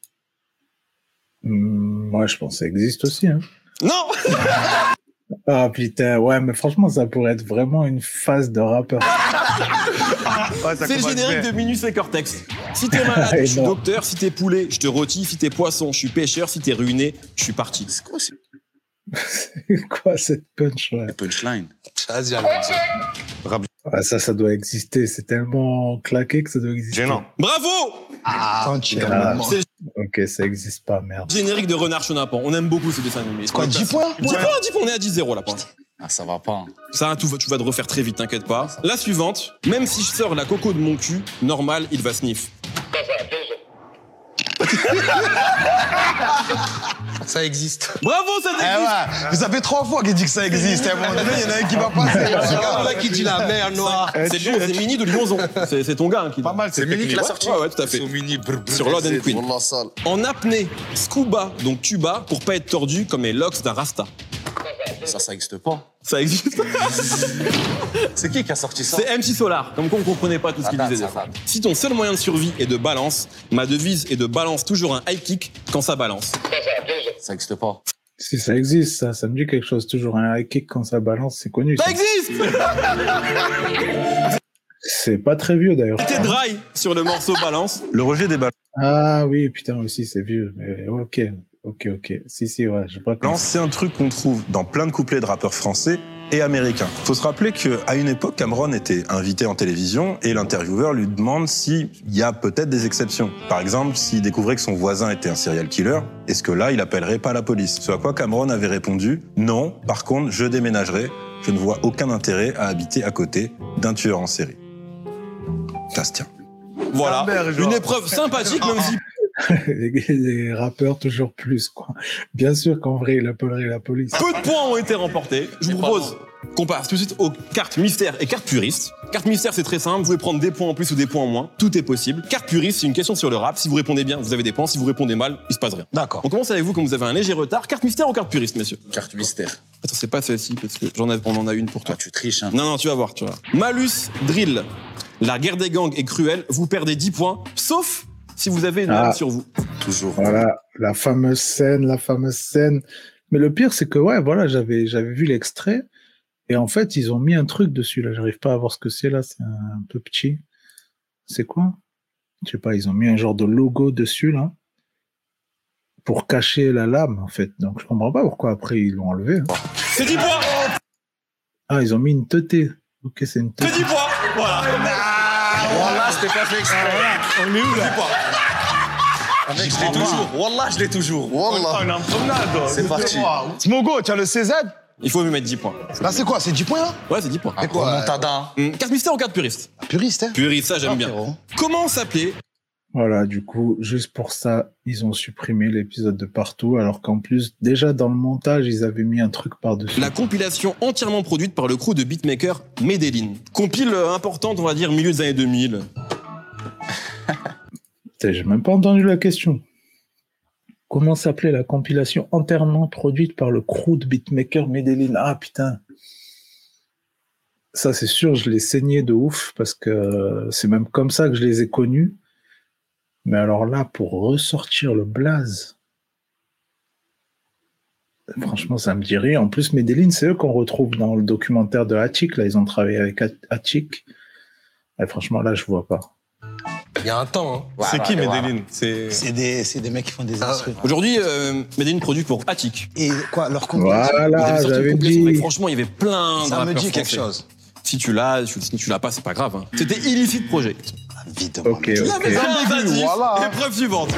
Moi, je pense que ça existe aussi. Hein. Non <laughs> Ah putain, ouais, mais franchement, ça pourrait être vraiment une phase de rappeur. <laughs> Ouais, ça C'est le générique bien. de Minus et Cortex. Si t'es malade, <laughs> je suis docteur. Si t'es poulet, je te rôtis. Si t'es poisson, je suis pêcheur. Si t'es ruiné, je suis parti. C'est quoi c'est <laughs> Quoi cette punch là punchline Vas-y, Ça, ça doit exister. C'est tellement claqué que ça doit exister. Gênant. Bravo Ah, Ah, C'est ok, ça existe pas, merde. générique de Renard Chenapan. On aime beaucoup ce dessin animé. C'est quoi, 10 points 10 points, 10 points. On est à 10-0 là. pour l'instant. Ah, ça va pas. hein. Ça, tu vas, tu vas te refaire très vite, t'inquiète pas. La suivante, même si je sors la coco de mon cul, normal, il va sniff. <laughs> Ça existe. Bravo, ça Eh existe ouais, vous avez trois fois qu'il dit que ça existe. À un moment donné, il y en a un qui va passer. Regarde là qui dit la mer noire. C'est c'est Mini de Lyonzon. C'est c'est ton gars hein, qui Pas mal, C'est c'est Mini qui l'a sorti. ouais, ouais, tout à fait. Mini brr, brr, Sur Lord and Queen. En apnée, scuba, donc tuba, pour pas être tordu comme les locks d'un rasta. Ça, ça existe pas. Ça existe. <laughs> C'est qui qui a sorti ça C'est MC Solar. Comme quoi on comprenait pas tout ce qu'il date, disait. des fois. Si ton seul moyen de survie est de balance, ma devise est de balance toujours un high kick quand ça balance. Ça existe pas. Si ça existe, ça, ça me dit quelque chose. Toujours un high kick quand ça balance, c'est connu. Ça ça. existe <laughs> C'est pas très vieux d'ailleurs. T'es dry sur le morceau balance. Le rejet des Ah oui, putain, aussi, c'est vieux. Mais ok, ok, ok. Si, si, ouais, je vois que. Balance, c'est un truc qu'on trouve dans plein de couplets de rappeurs français et américains. Faut se rappeler qu'à une époque, Cameron était invité en télévision et l'intervieweur lui demande s'il y a peut-être des exceptions. Par exemple, s'il découvrait que son voisin était un serial killer, est-ce que là, il appellerait pas la police? Ce à quoi Cameron avait répondu Non, par contre, je déménagerai. Je ne vois aucun intérêt à habiter à côté d'un tueur en série. Ça se tient. Voilà. Une épreuve sympathique, même si <laughs> les, rappeurs toujours plus, quoi. Bien sûr qu'en vrai, il appellerait la police. peu de points ont été remportés. Je vous propose qu'on passe tout de suite aux cartes mystères et cartes puristes. Carte mystère, c'est très simple. Vous pouvez prendre des points en plus ou des points en moins. Tout est possible. Carte puriste, c'est une question sur le rap. Si vous répondez bien, vous avez des points. Si vous répondez mal, il se passe rien. D'accord. On commence avec vous comme vous avez un léger retard? Carte mystère ou carte puriste, messieurs? Carte mystère. Attends, c'est pas celle-ci parce que j'en ai, on en a une pour toi. Toi, tu triches, hein. Non, non, tu vas voir, tu vas voir. Malus, drill. La guerre des gangs est cruelle. Vous perdez 10 points, sauf si vous avez une Ah. arme sur vous. Toujours. Voilà, la fameuse scène, la fameuse scène. Mais le pire, c'est que, ouais, voilà, j'avais, j'avais vu l'extrait. Et en fait, ils ont mis un truc dessus, là. J'arrive pas à voir ce que c'est, là. C'est un peu petit. C'est quoi? Je sais pas, ils ont mis un genre de logo dessus, là. Pour cacher la lame, en fait. Donc, je comprends pas pourquoi après ils l'ont enlevé. hein. C'est 10 points Ah, ils ont mis une teuté. Ok, c'est une C'est teuté. 10 points Voilà. C'était pas fait exprès. On est où là je l'ai toujours. Wallah, je l'ai toujours. Wallah. C'est parti. Smogo, tu as le CZ Il faut lui mettre 10 points. Là, c'est quoi? C'est 10 points là? Ouais, c'est 10 points. Et quoi Remontada. Hum, Carte mystère ou carte puriste Puriste, hein? Puriste, ça j'aime Ah, bien. Comment s'appelait Voilà, du coup, juste pour ça, ils ont supprimé l'épisode de partout, alors qu'en plus, déjà dans le montage, ils avaient mis un truc par-dessus. la compilation entièrement produite par le crew de beatmaker Medellin Compile euh, importante, on va dire, milieu des années 2000. J'ai même pas entendu la question. Comment s'appelait la compilation entièrement produite par le crew de beatmaker Medellin? Ah putain. Ça c'est sûr, je l'ai saigné de ouf parce que c'est même comme ça que je les ai connus. Mais alors là, pour ressortir le blaze, franchement, ça me dit rien. En plus, Medellin, c'est eux qu'on retrouve dans le documentaire de Hachik. Là, ils ont travaillé avec Hachik. Et franchement, là, je vois pas. Il y a un temps. Hein. c'est qui. Medellin C'est des, c'est des mecs qui font des instruments. Aujourd'hui, euh, Medellin produit pour Attic. Et quoi, leur compte Voilà, j'avais mais dit. Franchement, il y avait plein de Ça me dit quelque français. chose. Si tu l'as, si tu l'as pas, c'est pas grave. hein. C'était illicite projet. Vite. Ok, Tu ok. voilà. Épreuve suivante.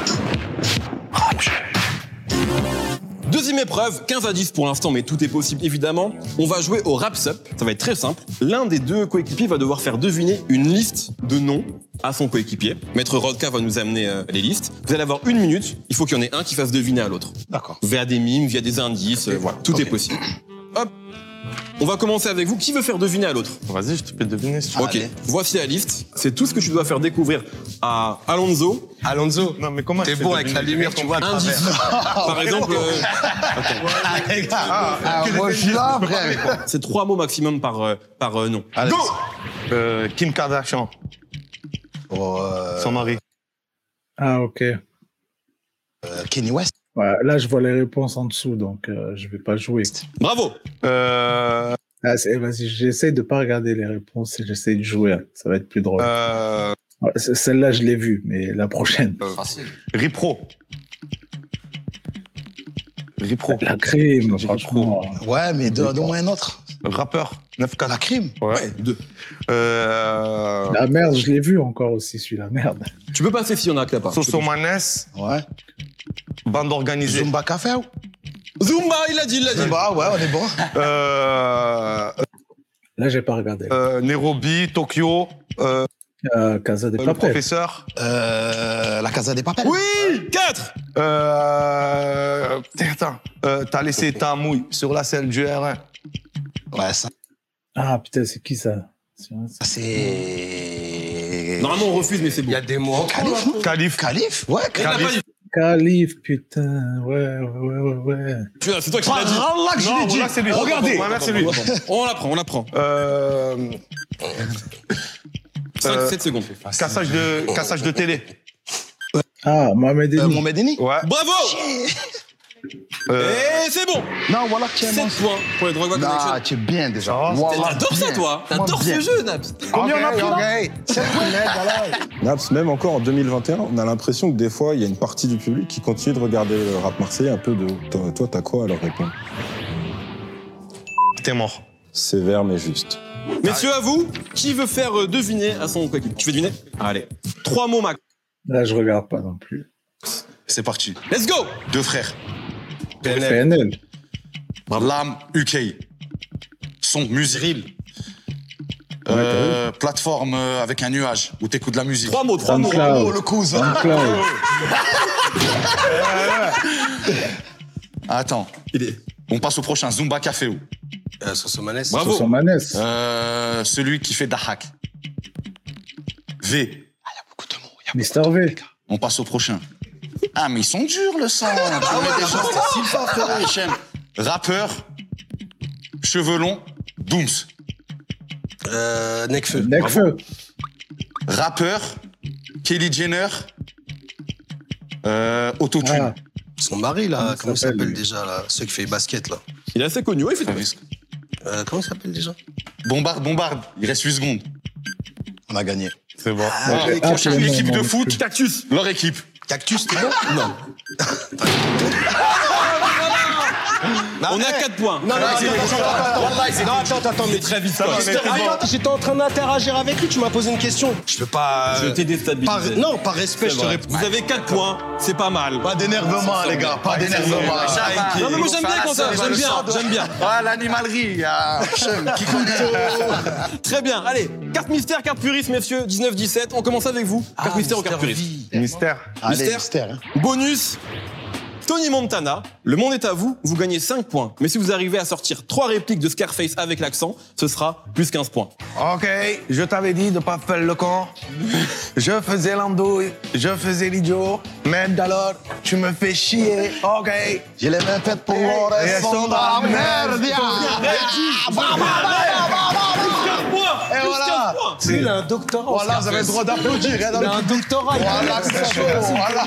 Deuxième épreuve, 15 à 10 pour l'instant, mais tout est possible évidemment. On va jouer au Raps Up, ça va être très simple. L'un des deux coéquipiers va devoir faire deviner une liste de noms à son coéquipier. Maître Rodka va nous amener euh, les listes. Vous allez avoir une minute, il faut qu'il y en ait un qui fasse deviner à l'autre. D'accord. Via des mimes, via des indices, euh, voilà, tout est possible. Hop on va commencer avec vous. Qui veut faire deviner à l'autre Vas-y, je te fais deviner si tu veux. Ok, Allez. voici la liste. C'est tout ce que tu dois faire découvrir à Alonso. Alonso. Non, mais comment T'es bon avec la lumière, tu vois. à Indice. travers. <laughs> Par exemple, euh, Ah, moi, je suis là, frère. c'est trois mots maximum par, euh, par euh, nom. Allez. Euh, Kim Kardashian, Oh, euh, son mari. Ah, ok. euh, Kenny West. Ouais, là, je vois les réponses en dessous, donc euh, je vais pas jouer. Bravo. Euh, Ah, c'est- Vas-y, j'essaie de pas regarder les réponses et j'essaie de jouer. hein. Ça va être plus drôle. euh, Ouais, Celle-là, je l'ai vue, mais la prochaine. Ripro. Ripro. La crime, franchement. Ouais, mais donne- donne-moi un autre. Rappeur. 9K. La crime Ouais. Deux. Euh, La merde, je l'ai vu encore aussi, celui-là. Merde. Tu peux passer si on a que la part. Sosomanes. Ouais. Bande organisée. Zumba Café ou? Zumba, il a dit, il a dit. Zumba, ouais, on est bon. Euh, Là, j'ai pas regardé. euh, Nairobi, Tokyo. Euh, Euh, Casa de le Papel. professeur. Euh, la Casa des Papels. Oui 4 Euh, attends. Euh, T'as laissé ta mouille sur la selle du R1. Ouais, ça, Ah, putain, c'est qui ça? C'est- c'est. Normalement, on refuse, mais c'est bon. Il y a des mots en Calife Calife. Calife Ouais, Il Calife, putain. Ouais, ouais, ouais, ouais. Vois, C'est toi qui l'as dit. Allah que je Non, l'ai dit. c'est lui. Regardez. Voilà, c'est lui. On l'apprend, on l'apprend. Euh, 5, Euh, 7 secondes. cassage de, cassage de télé. Ah, Mohamed Euh, Eni. Mohamed Eni Ouais. Bravo Euh, Et c'est bon Non, voilà, tiens, 7 points pour les Drug War Ah, Connection. tu es bien déjà. Wallah, T'adores ça, toi T'adores ce jeu, Naps Combien on a pris là Naps, même encore en 2021, on a l'impression que des fois, il y a une partie du public qui continue de regarder le rap marseillais un peu de Toi, toi, t'as quoi à leur répondre T'es mort. Sévère mais juste. Messieurs, à vous, qui veut faire euh, deviner à son coéquipier? Tu fais deviner? Allez. Trois mots max. Là, je regarde pas non plus. C'est parti. Let's go Deux frères. PNL. Lam UK. Son, musique. Euh, plateforme euh, avec un nuage où t'écoutes de la musique. Trois mots, trois mots. Oh, le cousin. Attends. On passe au prochain. Zumba Café où Euh, Sosomanes. Bravo. Euh, Celui qui fait Dahak. V. Mister V. On passe au prochain. Ah, mais ils sont durs, le sang. Ah ouais, déjà. Rappeur. Cheveux longs. Dooms. Euh, Necfeu. Necfeu. Rappeur. Kelly Jenner. Euh, Autotune. Ah, Son mari, là, Comment comment il s'appelle, déjà, là Ceux qui fait basket, là? Il est assez connu, ouais, il fait Un risque. Euh, comment il s'appelle déjà? Bombarde, bombarde. Il reste 8 secondes. On a gagné. C'est bon. Ah, ah, Prochaine non, équipe non, de foot. Cactus. Leur équipe. Cactus, t'es bon? Non. <laughs> On a 4 points. Non, non, attends, attends, non, attends, attends, mais Très vite, J'étais en train d'interagir avec lui, tu m'as posé une question. Je peux pas. Je euh, t'ai déstabilisé. Non, par respect, je te réponds. Vous avez 4 points, c'est pas mal. Pas d'énervement, les gars. Pas d'énervement. Non, mais moi j'aime bien quand ça, j'aime bien, j'aime bien. Ah, l'animalerie. ah, qui connaît <laughs> Très bien, allez, carte mystère, carte puriste, messieurs, 19-17, on commence avec vous. Carte mystère ou carte puriste Mystère. Allez, Mystère. mystère. hein. Bonus, Tony Montana, le monde est à vous, vous gagnez 5 points. Mais si vous arrivez à sortir 3 répliques de Scarface avec l'accent, ce sera plus 15 points. Ok, je t'avais dit de pas faire le con. Je faisais l'andouille, je faisais l'idiot. Mais alors, tu me fais chier. Ok. J'ai les mains faites pour voir Et elles sont dans la merde. Et voilà. Lui, il a un doctorat. Voilà, vous avez le droit d'applaudir. hein, Il a un doctorat. Voilà, c'est chaud. Voilà.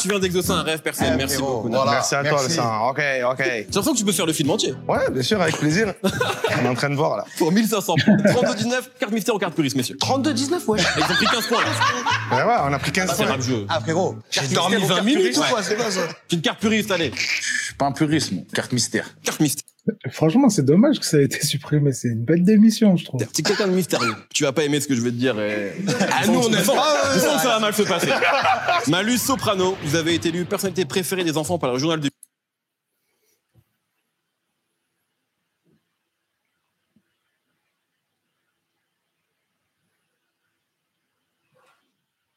Tu viens d'exaucer un rêve personnel, merci frérot, beaucoup. voilà. Merci à toi, le Merci. sang. Ok, ok. J'ai l'impression que tu peux faire le film entier. Ouais, bien sûr, avec plaisir. <laughs> On est en train de voir, là. Pour 1500 points. 32-19, carte mystère ou carte puriste, messieurs. 32-19, ouais. Ils ont pris 15 points là. Ouais, ouais, on a pris 15 C'est points. Ah, frérot. J'ai dormi 20 minutes ou quoi C'est quoi ça Une carte puriste, allez. Je suis pas un puriste, mon. Carte mystère. Carte mystère. Franchement, c'est dommage que ça ait été supprimé. C'est une bête d'émission, je trouve. C'est quelqu'un de mystérieux. Tu vas pas aimer ce que je vais te dire. Et... Ah, nous, on sens que ça va mal se passer. Malus Soprano, vous avez été élu personnalité préférée des enfants par le journal du.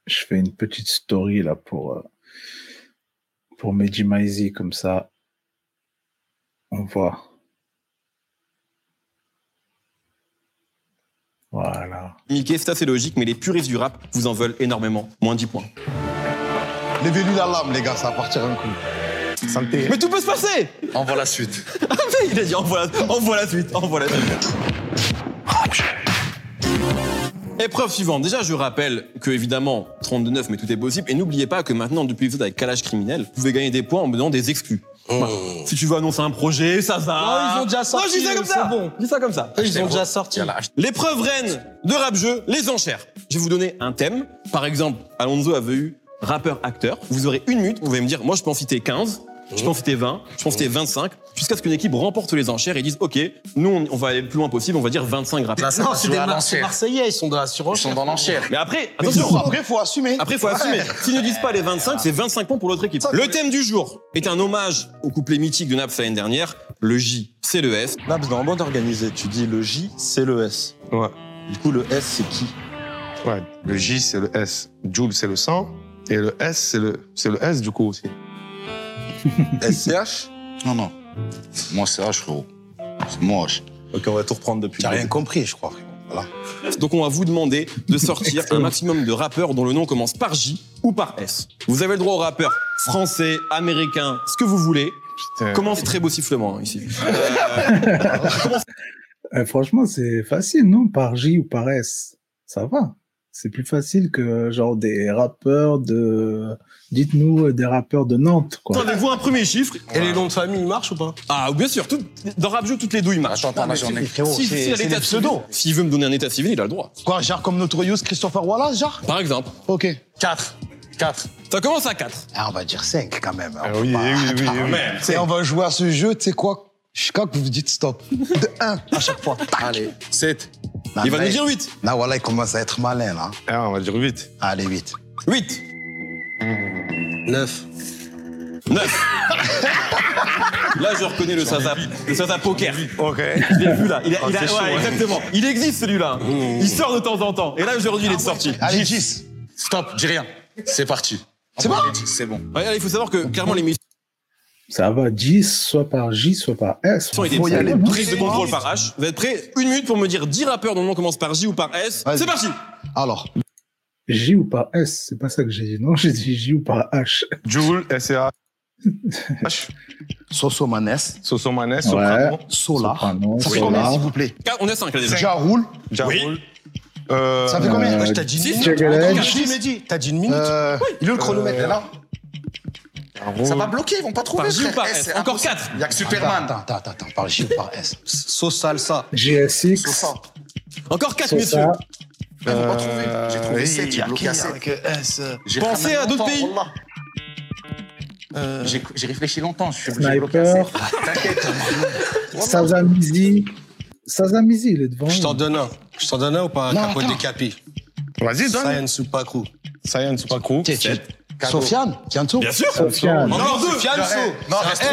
Je fais une petite story là pour, euh, pour Meji Maizi, comme ça. On voit. Voilà. Mickey, c'est assez logique, mais les puristes du rap vous en veulent énormément. Moins 10 points. Levez-lui la lame, les gars, ça va partir un coup. Santé. Mais tout peut se passer Envoie la suite. <laughs> Ah, mais Il a dit envoie la, envoie la suite, envoie la suite. Épreuve suivante. Déjà, je rappelle que, évidemment, 32-9, mais tout est possible. Et n'oubliez pas que maintenant, depuis l'épisode avec Calage Criminel, vous pouvez gagner des points en me donnant des exclus. Voilà. Si tu veux annoncer un projet, ça, ça. Oh, ils ont déjà Non, sorti, je dis ça comme c'est ça. bon. Je dis ça comme ça. Ils ont déjà sorti. L'épreuve reine de rap jeu, les enchères. Je vais vous donner un thème. Par exemple, Alonso avait eu rappeur-acteur. Vous aurez une minute, vous allez me dire, moi je peux en citer 15, je peux en citer 20, je peux en citer 25, jusqu'à ce qu'une équipe remporte les enchères et dise, OK, nous on, on va aller le plus loin possible, on va dire 25 rappeurs. non, c'est des Mar- Marseillais, ils sont dans la surenchère. Ils sont dans l'enchère. Mais après, Mais attention. après, faut assumer. Après, faut assumer. S'ils ne disent pas les 25, c'est 25 points pour l'autre équipe. Le thème du jour est un hommage au couplet mythique de Naps l'année dernière. Le J, c'est le S. Naps, dans un bande organisé, tu dis le J, c'est le S. Ouais. Du coup, le S, c'est qui? Ouais, le J, c'est le S. Joule, c'est le sang. Et le S, c'est le, c'est le S, du coup, aussi. <laughs> SCH Non, non. Moi, c'est H, frérot. C'est moche. Ok, on va tout reprendre depuis. T'as rien compris, je crois, frérot. Voilà. Donc on va vous demander de sortir un maximum de rappeurs dont le nom commence par J ou par S. Vous avez le droit aux rappeurs français, américains, ce que vous voulez. Putain. Comment c'est très beau sifflement hein, ici. Euh, <laughs> franchement, c'est facile, non? Par J ou par S. Ça va. C'est plus facile que genre des rappeurs de. Dites-nous euh, des rappeurs de Nantes, quoi. Attendez-vous un premier chiffre. Et les noms de famille, ils marchent ou pas? Ah bien sûr, tout, dans rap jeu toutes les douilles marchent. Attends, attends, là, j'en ai. Frérot, Si, c'est l'état s'il veut me donner un état civil, il a le droit. Quoi, genre comme Notorious Christopher Wallace, genre? Par exemple, Ok. 4. 4. ça commence à 4. Ah, on va dire 5 quand même. Ah oui, oui, oui, oui, oui. Et on va jouer à ce jeu, tu sais quoi? Jusqu'à que vous dites stop. De 1 à chaque fois. Allez, 7. Non, Il va nous dire 8. Là, voilà, il commence à être malin, là. Ah, on va dire 8. Allez, 8. 8. 9. 9. Là, je reconnais le Sasa, le Sasa Poker. Ok. Je l'ai vu là. Il, a- il a- c'est chaud, ouais, hein. exactement. Il existe celui-là. Il sort de temps en temps. Et là, aujourd'hui, il est sorti. Allez, 10. Stop, dis rien. C'est parti. C'est bon C'est bon. Ouais, là, il faut savoir que clairement, l'émission Ça va 10, soit par J, soit par S. était Faut y aller prise de contrôle par H. Vous êtes prêts Une minute pour me dire 10 rappeurs dont le nom commence par J ou par S. C'est parti Alors, J ou par S, c'est pas ça que j'ai dit. Non, j'ai dit J ou par H. Joule, SCH, <laughs> Soso Manes, Soso Manes, Ouais. Soprano. Soprano, Ça fait combien, s'il vous plaît On est 5 là déjà. Jaroul. Jaroul. Euh, Ça fait combien Euh, Je t'ai dit une minute. T'as dit une minute euh, Il est où le chronomètre euh, est là ça va bloquer, ils vont pas trouver. Par J ou par S, eh, S Encore 4. Il y a que Superman. Attends, attends, attends, par J ou par S. Sauce salsa. GSX. Sosa. Encore 4, messieurs. Ils vont bah, pas trouver. Euh, j'ai trouvé 7, j'ai bloqué à Pensez à d'autres pays. Euh... J'ai réfléchi longtemps, je suis obligé de T'inquiète. Sazamizi. Sazamizi, il est devant. Je t'en donne un. Je t'en donne un ou pas un capot décapé Vas-y, donne. Science Supaku. Science Supaku. 7. Cadeau. Sofiane Bien sûr. Sofiane. Non, non c'est Non, reste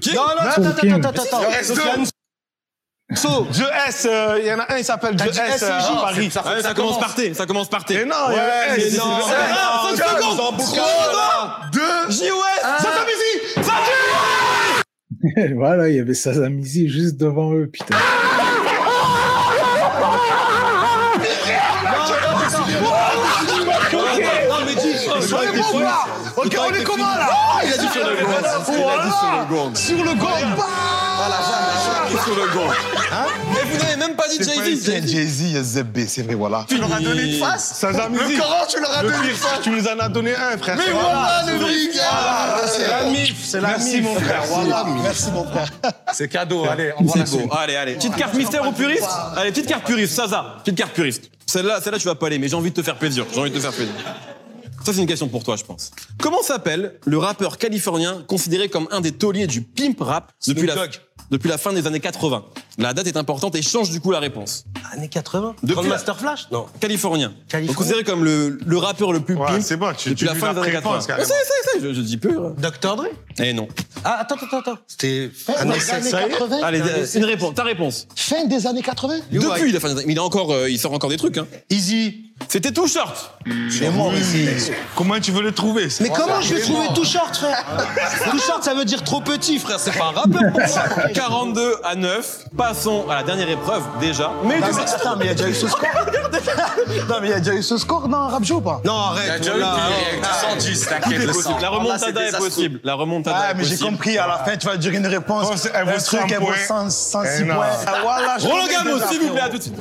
king Non, non, attends, attends, attends, attends. Sofiane So, je S, euh, il y en a un, il s'appelle Je S, euh, Paris. Ça, commence par T, ça commence par T. Mais non, ouais, mais non, non, non, 5 secondes, 3, 2, JOS, Sazamizi, Sazamizi Voilà, il y avait Sazamizi juste devant eux, putain. Ok, on est comment, là Il a dit sur le gong. Il a dit sur le gong. Sur le gong Sur le gong. Mais vous n'avez même pas dit Jay-Z. Jay-Z, il y a ZB, c'est vrai, voilà. Tu leur as donné une face Ça Le Coran, tu leur as donné une face tu nous en as donné un, frère. Mais voilà, le C'est brigade C'est la mif, c'est la Merci, mif, mon frère, voilà. Merci. Merci, mon frère. C'est cadeau, allez, on va la C'est beau. suite. Allez, allez. Petite carte mystère aux puristes. Allez, petite carte puriste. Saza. Petite carte puriste. Celle-là, celle-là, tu vas pas aller, mais j'ai envie de te faire plaisir. J'ai envie de te faire plaisir. Ça, c'est une question pour toi, je pense. Comment s'appelle le rappeur californien considéré comme un des tauliers du pimp rap depuis la, Dogg. Depuis la fin des années 80 La date est importante et change du coup la réponse. Années 80 Depuis la- Grandmaster Flash Non. Californien. Californien. Donc, considéré comme le, le rappeur le plus Ouais, pimp c'est bon, tu- depuis tu la fin des années 80. prépenses, carrément. Ouais, c'est, c'est, c'est, je, je dis peu. hein. Dr. Dre Eh non. Ah, attends, attends, attends. C'était Fin années des 60. années 80 Allez, une réponse. Ta réponse. Fin des années 80 Depuis la fin des années. Mais il a encore, euh, il sort encore des trucs. Hein. Easy. C'était tout short. C'est mort ici. Comment tu veux le trouver Mais comment je vais trouver tout short, frère <laughs> Tout short, ça veut dire trop petit, frère. C'est pas un rappeur pour ça. 42 à 9. Passons à la dernière épreuve déjà. Mais Non, mais attends, mais il y a déjà eu ce score <laughs> Non, mais il y a déjà eu ce score dans rap show ou pas? Non, Il y a arrête. déjà eu là, du ah, 110, tout t'inquiète, le sang. La c'est remontada est possible. La remontada Ah, est mais j'ai possible. compris, à la fin, tu vas dire une réponse. Oh, c'est- elle vaut un truc, 100 elle vaut points. 100, 106 Eh non. points. Ah, voilà, je Roland connais Gamos, déjà, s'il vous plaît, frérot. à tout de suite.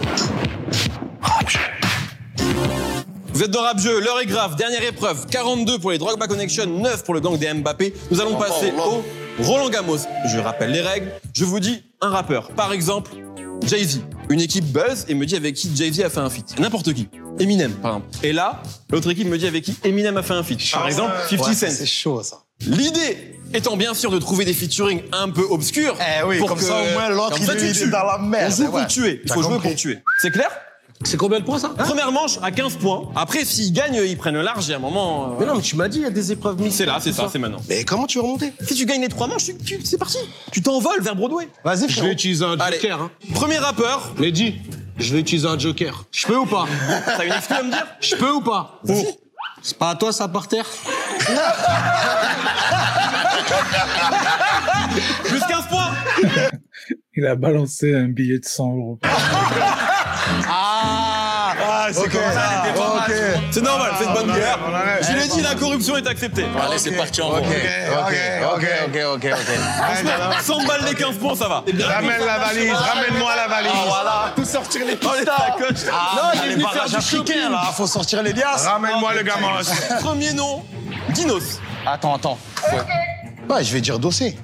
Vous êtes dans Rap Jeu, l'heure est grave, dernière épreuve, 42 pour les Drogba Connection, 9 pour le gang des Mbappé. Nous allons Oh, passer oh, au Roland Gamos. Je rappelle les règles, je vous dis un rappeur. Par exemple, Jay-Z. Une équipe buzz et me dit avec qui Jay-Z a fait un feat. N'importe qui. Eminem, par exemple. Et là, l'autre équipe me dit avec qui Eminem a fait un feat. Par exemple, 50 Ouais, Cent. C'est chaud, ça. L'idée étant bien sûr de trouver des featuring un peu obscurs. Eh oui, pour comme que- ça, au moins, l'autre, il est- dans la merde, On joue ouais. pour tuer. Il faut jouer compris. pour tuer. C'est clair? C'est combien de points, ça Première manche à 15 points. Après, s'ils gagnent, ils prennent le large et à un moment. euh, Mais non, mais tu m'as dit, il y a des épreuves mises. C'est là, c'est ça, c'est maintenant. Mais comment tu vas remonter Si tu gagnes les trois manches, tu- tu- c'est parti. Tu t'envoles vers Broadway. Vas-y, Je frérot. vais utiliser un Allez. joker. Hein. Premier rappeur. Lady, je vais utiliser un joker. Je peux ou pas <laughs> T'as une excuse à me dire Je peux ou pas C'est pas à toi ça par terre <laughs> Plus 15 points. Il a balancé un billet de 100 euros. <laughs> Ah, Ah, c'est comme ça, ah, les. C'est normal, c'est une bonne on guerre. Je l'ai dit, la corruption est acceptée. Allez, c'est parti en Ok, rond. ok, ok, ok, ok, ok. 100 balles les 15 points, ça va. Ramène la valise, ramène-moi la valise. Voilà, tout sortir les Oh, les sacoches. Ah, Non, il est venu faire là. Faut sortir les liasses. Ramène-moi le gamos. <laughs> Premier nom, Dinos. Attends, attends. Ouais, je vais dire dossier.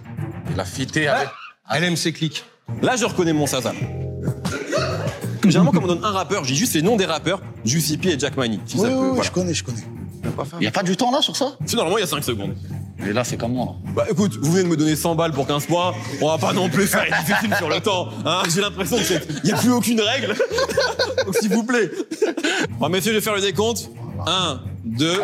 La fité avec. LMC clic. Là, je reconnais mon Sazam. Généralement, quand on donne un rappeur, j'ai juste les noms des rappeurs, Juicy P et Jack Money. Si ça Oui, peut, oui, voilà. je connais, je connais. Il y a pas du temps là sur ça? Si, Normalement, il y a 5 secondes. Et là, c'est comment là? Bah écoute, vous venez de me donner 100 balles pour 15 points, on va pas non plus faire difficile sur le temps. Hein J'ai l'impression qu'il n'y a plus aucune règle. <laughs> Donc s'il vous plaît. Bon messieurs, je vais faire le décompte. 1, 2,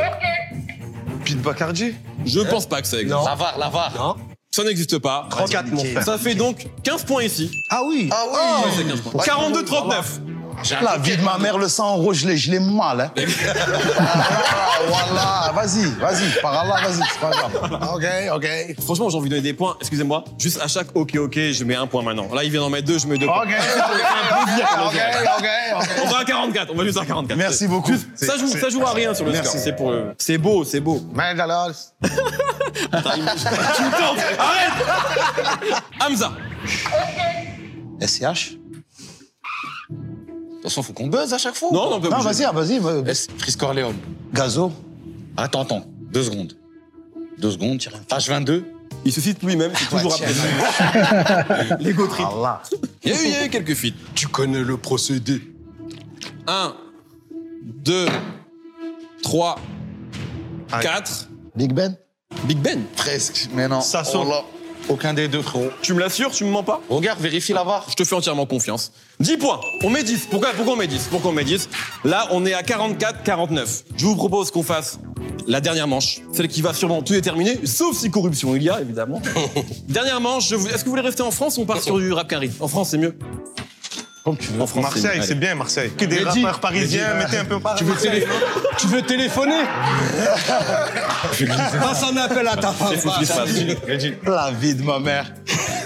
Pete Bacardi? Je pense pas que ça existe. La VAR, la VAR. Ça n'existe pas. 34, mon frère. Ça fait donc 15 points ici. Ah oui. Ah oui Ouais, c'est 15 points. 42, 39. La vie de ma mère, le sang en rouge, je l'ai- je l'ai mal. Hein. <laughs> Ah, voilà, vas-y, vas-y, par là, vas-y, c'est pas grave. Ok, ok. Franchement, j'ai envie de donner des points. Excusez-moi. Juste à chaque ok, ok, je mets un point maintenant. Là, il vient d'en mettre deux, je mets deux points. Ok. <laughs> Ok, ok, ok. On va à 44, on va juste à 44. Merci beaucoup. Ça joue, ça joue à rien sur le Merci. score. C'est pour le- C'est beau, c'est beau. Mais alors, Attends, il- tu me tentes. Arrête Hamza. SCH De toute façon, faut qu'on buzz à chaque fois. Non, non, on peut Non, vas-y, ah, vas-y. vas- S- Chris Corleone. Gazo. Attends, attends. Deux secondes. Deux secondes. H22. Il se cite lui-même, c'est toujours tiens. après <laughs> lui. L'ego trip. Allah. Il y, a eu, il y a eu quelques feats. Tu connais le procédé. 1, 2, 3, 4. Big Ben Big Ben. Presque. Mais non. Ça Oh sonne. là. Aucun des deux, frérot. Tu me l'assures, tu me mens pas Regarde, vérifie la VAR. Je te fais entièrement confiance. 10 points. On met 10. Pourquoi, pourquoi on met 10 Pourquoi on met 10 Là, on est à 44, 49. Je vous propose qu'on fasse la dernière manche. Celle qui va sûrement tout déterminer, sauf si corruption il y a, évidemment. <laughs> dernière manche. je vous- Est-ce que vous voulez rester en France ou on part sur du rap carry? En France, c'est mieux Comme tu veux. En France, Marseille, c'est bien, Marseille. Que des Mehdi. rappeurs parisiens, mettez un peu par Tu veux, télé- <laughs> tu veux téléphoner Passe un appel à ta femme. La vie de ma mère.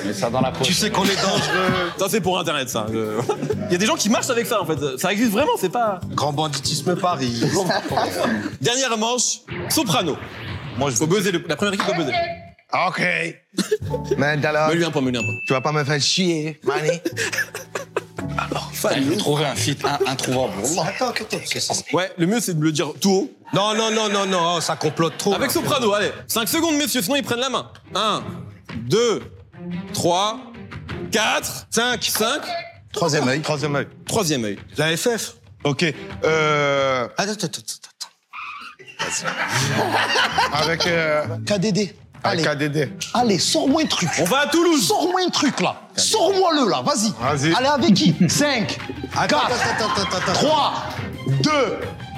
Mets ça dans la poche. Tu sais qu'on est dangereux. Ça, c'est pour Internet, ça. Il y a des gens qui marchent avec ça, en fait. Ça existe vraiment, c'est pas... Grand banditisme Paris. Dernière manche, soprano. Moi, je Faut buzzer, le- la première équipe doit buzzer. Ok. <laughs> Mais alors, Mets-lui un point, mets-lui un point. tu vas pas me faire chier, Mani. <laughs> Putain, Il faut trouver un feat un- introuvable. Wallah. Attends, attends, attends. c'est ça. Ouais, le mieux, c'est de le dire tout haut. Non, non, non, non, non, ça complote trop. Avec soprano, allez. 5 secondes, messieurs, sinon ils prennent la main. 1, 2, 3, 4, 5, 5. Troisième œil. Troisième œil. Troisième œil. La FF. Ok. Euh, Attends, attends, attends. avec, euh, KDD. Allez, KDD. allez, sors-moi un truc. On va à Toulouse. Sors-moi un truc là. Sors-moi-le là, vas-y. Vas-y. Allez, avec qui? <laughs> 5, Attends, 4, attends, attends, attends, attends. 3, 2,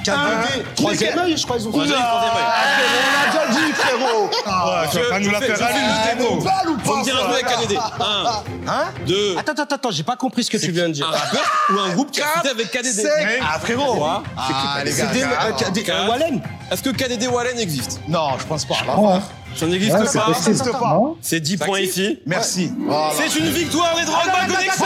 KDD. Troisième œil, je crois ils ont Troisième, troisième œil. On l'a déjà dit, frérot. Ouais, tu vas pas nous la faire aller. le démo. Balle ou Faut pas me dire un ça jeu avec KDD. 1, Hein? 2, Attends, attends, attends, j'ai pas compris ce que tu viens de un dire. rappeur ou un groupe qui a cité avec KDD. Cinq. Ah, frérot. Trois. Ah, les C'est gars. des, gars. euh, euh, Wallen Est-ce que KDD Wallen existe? Non, je pense pas. Ça n'existe ouais, c'est pas. possible. Non C'est 10 points ici. Merci. Voilà. C'est une victoire des Drogba Connection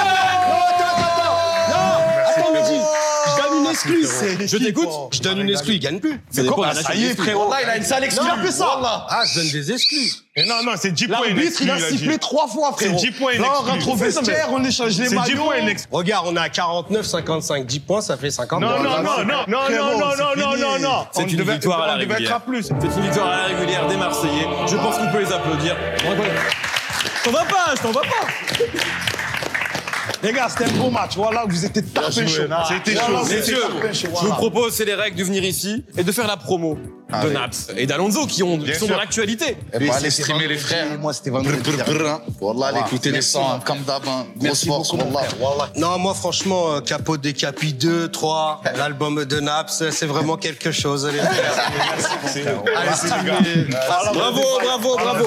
exclue. Je t'écoute. Je donne une exclue, il gagne plus. Ça dépend de la Ça y est, frérot. Là, il a une sale exclue. Non, plus ça. Ah, je donne des exclus. Mais non, non, c'est 10 points. L'arbitre, il a sifflé trois fois, frérot. C'est 10 points, Là, on rentre au vestiaire, on échange les C'est 10 maillots. points. Regarde, on est à 49, 55. 10 points, ça fait 50. Non, non, non, non, non, non, non, c'est non, non, non, Non, non, C'est une victoire à la régulière. C'est une victoire à la régulière des Marseillais. Je pense qu'on peut les applaudir. T'en vas pas, je t'en vas pas. Les gars, c'était un beau match. Voilà, vous étiez tapés chaud. c'était chaud. Messieurs, je vous propose, c'est les règles, de venir ici et de faire la promo de Naps et d'Alonso qui, ont, qui Bien sont dans l'actualité. Et pas aller streamer les frères. moi, c'était. Wallah, Voilà. écouter les Merci, sons, comme d'hab. hein. Grosse Merci force. Non, moi, franchement, Capot des Capis 2, 3, l'album de Naps, c'est vraiment quelque chose, les frères. Allez, c'est fini. Bravo, bravo, bravo.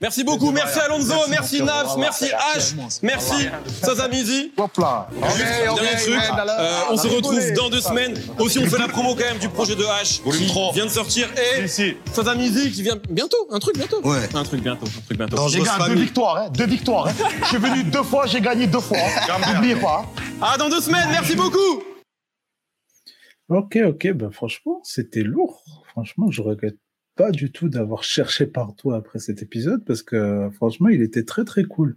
Merci beaucoup, merci Alonso, merci Naps, merci H, merci Sazamizi. Hop là. Dernier truc, euh, on se retrouve dans deux semaines. Aussi, on fait la promo quand même du projet de H qui vient de sortir et Sazamizi qui vient bientôt, un truc bientôt. Ouais. Un truc bientôt, un truc bientôt. Les gars, deux victoires, hein, deux victoires. hein. Je suis venu deux fois, j'ai gagné deux fois. hein. <laughs> N'oubliez pas. hein. Ah, dans deux semaines, merci beaucoup. Ok, ok, ben franchement, c'était lourd. Franchement, je regrette pas du tout d'avoir <laughs> cherché partout après cet épisode parce que franchement, il était très très cool.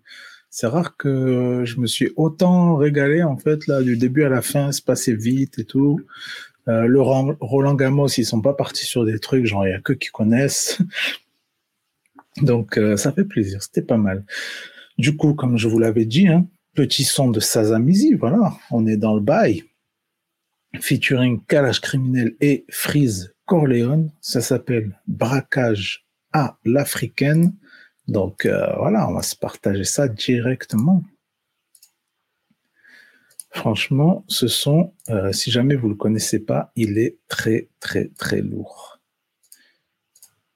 C'est rare que je me suis autant régalé en fait là du début à la fin, c'est passé vite et tout. Euh, le Roland Gamos, ils sont pas partis sur des trucs genre il y a que qui connaissent. <laughs> Donc euh, ça fait plaisir, c'était pas mal. Du coup, comme je vous l'avais dit, hein, petit son de Sazamizi, voilà, on est dans le bail featuring Kalash Criminel et Freeze Corleone. Ça s'appelle Braquage à l'africaine. Donc euh, voilà, on va se partager ça directement. Franchement, ce son, euh, si jamais vous le connaissez pas, il est très très très lourd.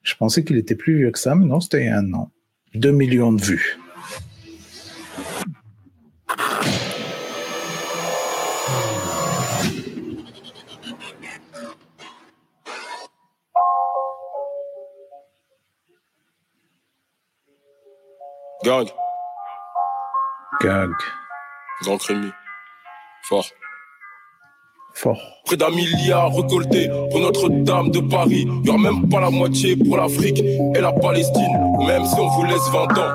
Je pensais qu'il était plus vieux que ça, mais non, c'était il y a un an. 2 millions de vues. Gang, Gag. grand. Fort. Fort. Près d'un milliard récolté pour Notre-Dame de Paris. Y aura même pas la moitié pour l'Afrique et la Palestine. Même si on vous laisse 20 ans.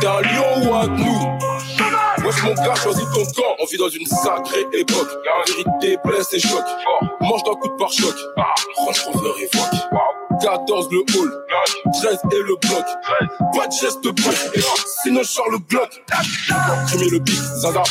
T'es un lion ou un nous Wesh mon gars, choisis ton camp. On vit dans une sacrée époque. La vérité blesse et choque. Mange d'un coup de pare-choc. Range Rover évoque. 14 le hall, 13 et le bloc. Pas de geste bref, sinon je sors le bloc. Premier le beat, Zaza.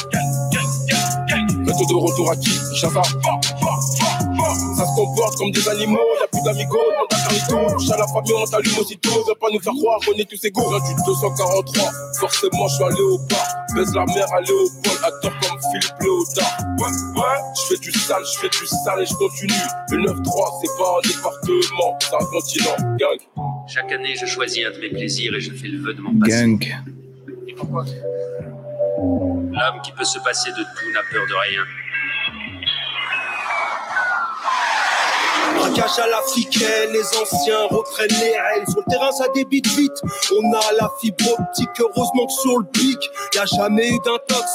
Méthode de retour à qui? Chaza. Ça se comporte comme des animaux, y'a plus d'amigos, demande à Carlito. À la famille, on t'allume aussitôt. Viens pas nous faire croire qu'on est tous égaux. Viens du 243, forcément je suis allé au bar. Baise la mère à Léopold, acteur comme Philippe Léotard. Ouais, ouais, je fais du sale, je fais du sale et je continue. Le 9-3, c'est pas un département, c'est un continent. Gang. Chaque année, je choisis un de mes plaisirs et je fais le vœu de mon passé. Gang. L'homme qui peut se passer de tout n'a peur de rien. Braquage à l'africaine, les anciens reprennent les rênes. Sur le terrain, ça débite vite. On a la fibre optique, heureusement que sur le pic, y a jamais eu d'intox.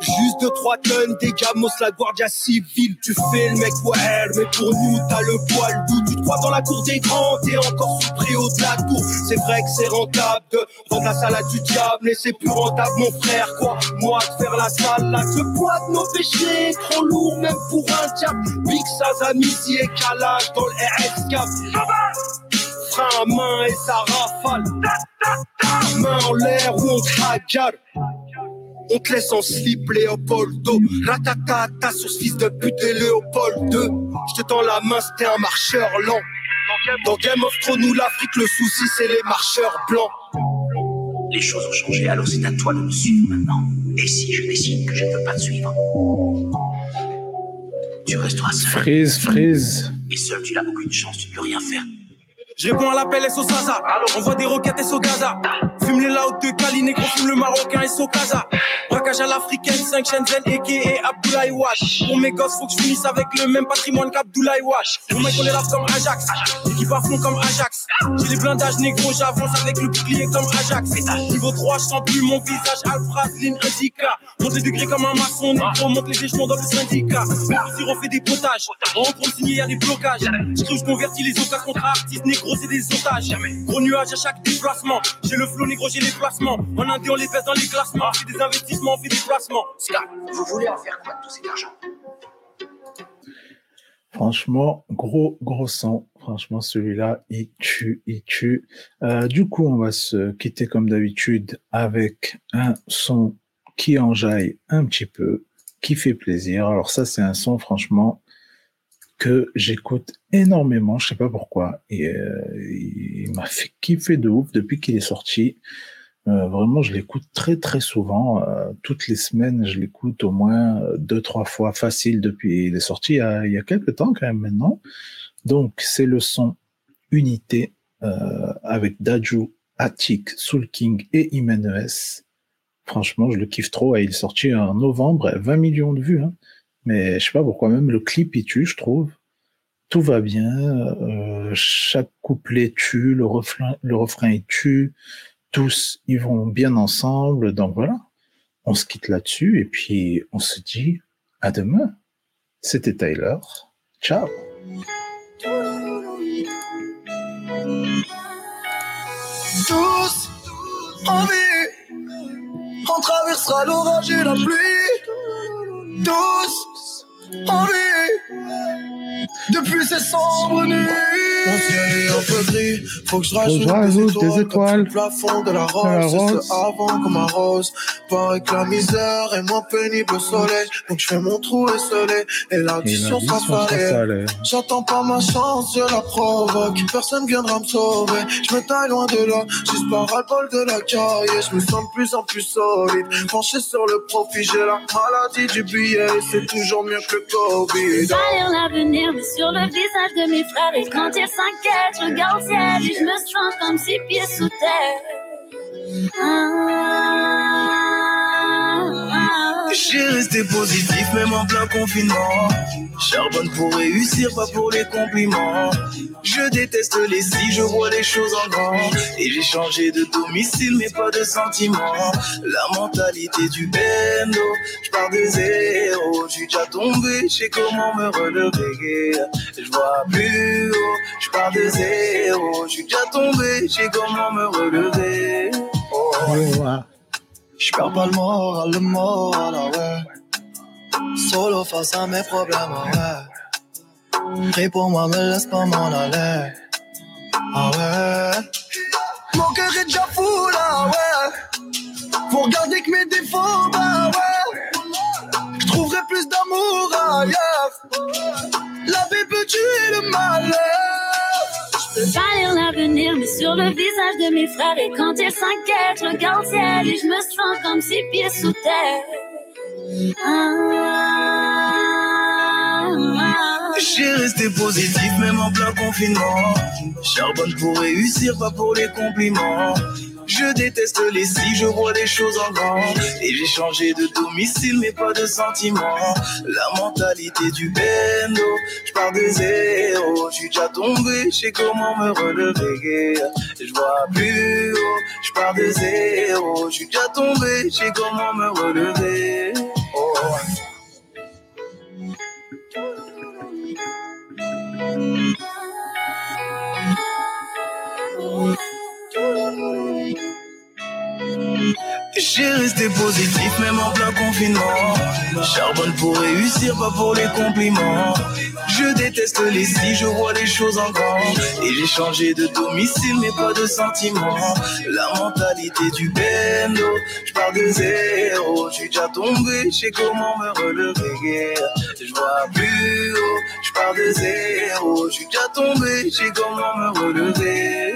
Juste deux, trois tonnes, des gamos, la guardia civile. Tu fais le mec, ouais, mais pour nous, t'as le poil doux. Tu te crois dans la cour des grands, t'es encore sous préau de la tour. C'est vrai que c'est rentable de vendre la salade du diable, mais c'est plus rentable, mon frère, quoi. Moi, de faire la salade, le poids de nos péchés, trop lourd, même pour un diable. Big Sazamizi et RS4. Frein à main et ça rafale. Main en l'air ou on te regarde. On te laisse en slip, Léopoldo. Ratatata sur ce fils de pute et Léopold 2. Je te tends la main, c'était un marcheur lent. Dans Game of Thrones ou l'Afrique, le souci c'est les marcheurs blancs. Les choses ont changé, alors c'est à toi de me suivre maintenant. Et si je décide que je ne veux pas te suivre? Tu resteras seul. Freeze, freeze. Et seul, tu n'as aucune chance, tu ne peux rien faire. Je réponds à l'appel SO Saza. On voit des roquettes SO Gaza. Fume les louds de Cali, négro, fume le marocain SO Casa. Braquage à l'africaine, 5 Shenzhen, et Abdoulaye Wash. Pour mes gosses, faut que je finisse avec le même patrimoine qu'Abdoulaye Wash. Pour est là comme Ajax. Équipe à fond comme Ajax. J'ai les blindages négro, j'avance avec le bouclier comme Ajax. Niveau 3, je sens plus mon visage. Alphrazine indica. Monte les degrés comme un maçon, négro, monte les échelons dans le syndicat. Si on fait des potages, on rentre pour signer, y a des blocages. Je je convertis les occasions contre artistes, négro, c'est des otages. Gros nuage à chaque déplacement. J'ai le flow, négro, j'ai les placements. En Indien, on les baisse dans les classements. On fait des investissements, on fait des placements. Vous voulez en faire quoi de tout cet argent? Franchement, gros, gros son. Franchement, celui-là, il tue, il tue. Euh, du coup, on va se quitter comme d'habitude avec un son qui enjaille un petit peu, qui fait plaisir. Alors ça, c'est un son, franchement, que j'écoute énormément. Je sais pas pourquoi. Et, euh, il m'a fait kiffer de ouf depuis qu'il est sorti. Euh, vraiment, je l'écoute très très souvent. Euh, toutes les semaines, je l'écoute au moins euh, deux trois fois facile depuis. Il est sorti il y a, il y a quelques temps quand même maintenant. Donc c'est le son Unité euh, avec Daju, Attic, Soul King et Imenes. Franchement, je le kiffe trop. Et il est sorti en novembre, 20 millions de vues. Hein. Mais je sais pas pourquoi même le clip il tue, je trouve. Tout va bien. euh, chaque couplet tue, le refrain, le il tue tous, ils vont bien ensemble. Donc voilà, on se quitte là-dessus et puis on se dit à demain. C'était Tyler. Ciao. Tous on traversera l'orage la pluie. Tous en vie, depuis ces sombres nuits. Mon ciel est un peu gris, faut que je rajoute rajoute des étoiles. comme le plafond de la la rose. ce avant comme un rose. Paraît que la misère est moins pénible au soleil. Donc je fais mon trou et soleil. Et l'addition sera salée. J'attends pas ma chance, je la provoque. Personne viendra me sauver. Je me taille loin de là, juste par ras-le-bol de la caille. Je me sens de plus en plus solide. Penché sur le profit, j'ai la maladie du billet. C'est toujours mieux que le Covid. Lire l'avenir, mais sur le visage de mes frères. Et quand ils s'inquiètent, je regarde ciel et je me sens comme six pieds sous terre. Ah, J'ai resté positif, même en plein confinement. Charbonne pour réussir, pas pour les compliments. Je déteste les si, je vois les choses en grand. Et j'ai changé de domicile, mais pas de sentiment. La mentalité du bendo, je pars de zéro. Je suis déjà tombé, je sais comment me relever. Je vois plus haut, je pars de zéro. Je suis déjà tombé, je sais comment me relever. Oh. Je perds pas le moral, le moral, ah ouais. Solo face à mes problèmes, ah ouais. Prie pour moi, me laisse pas m'en aller. Ah ouais. Mon cœur est déjà fou, là, ouais. Faut regarder que mes défauts, bah ouais. Je trouverai plus d'amour ailleurs. La vie peut tuer le malheur. Lire l'avenir, mais sur le visage de mes frères. Et quand ils s'inquiètent, je regarde ciel et je me sens comme six pieds sous terre. Ah, J'ai resté positif même en plein confinement. Charbonne pour réussir, pas pour les compliments. Je déteste les si, je vois les choses en grand. Et j'ai changé de domicile, mais pas de sentiment. La mentalité du bendo, je pars de zéro. Je suis déjà tombé, je sais comment me relever. Je vois plus haut, je pars de zéro. Je suis déjà tombé, je sais comment me relever. Oh. J'ai resté positif même en plein confinement. Charbonne pour réussir, pas pour les compliments. Je déteste les si, je vois les choses en grand. Et j'ai changé de domicile, mais pas de sentiment. La mentalité du bendo, je pars de zéro. Je déjà tombé, je sais comment me relever. Je vois plus haut, je pars de zéro. Je suis déjà tombé, je sais comment me relever.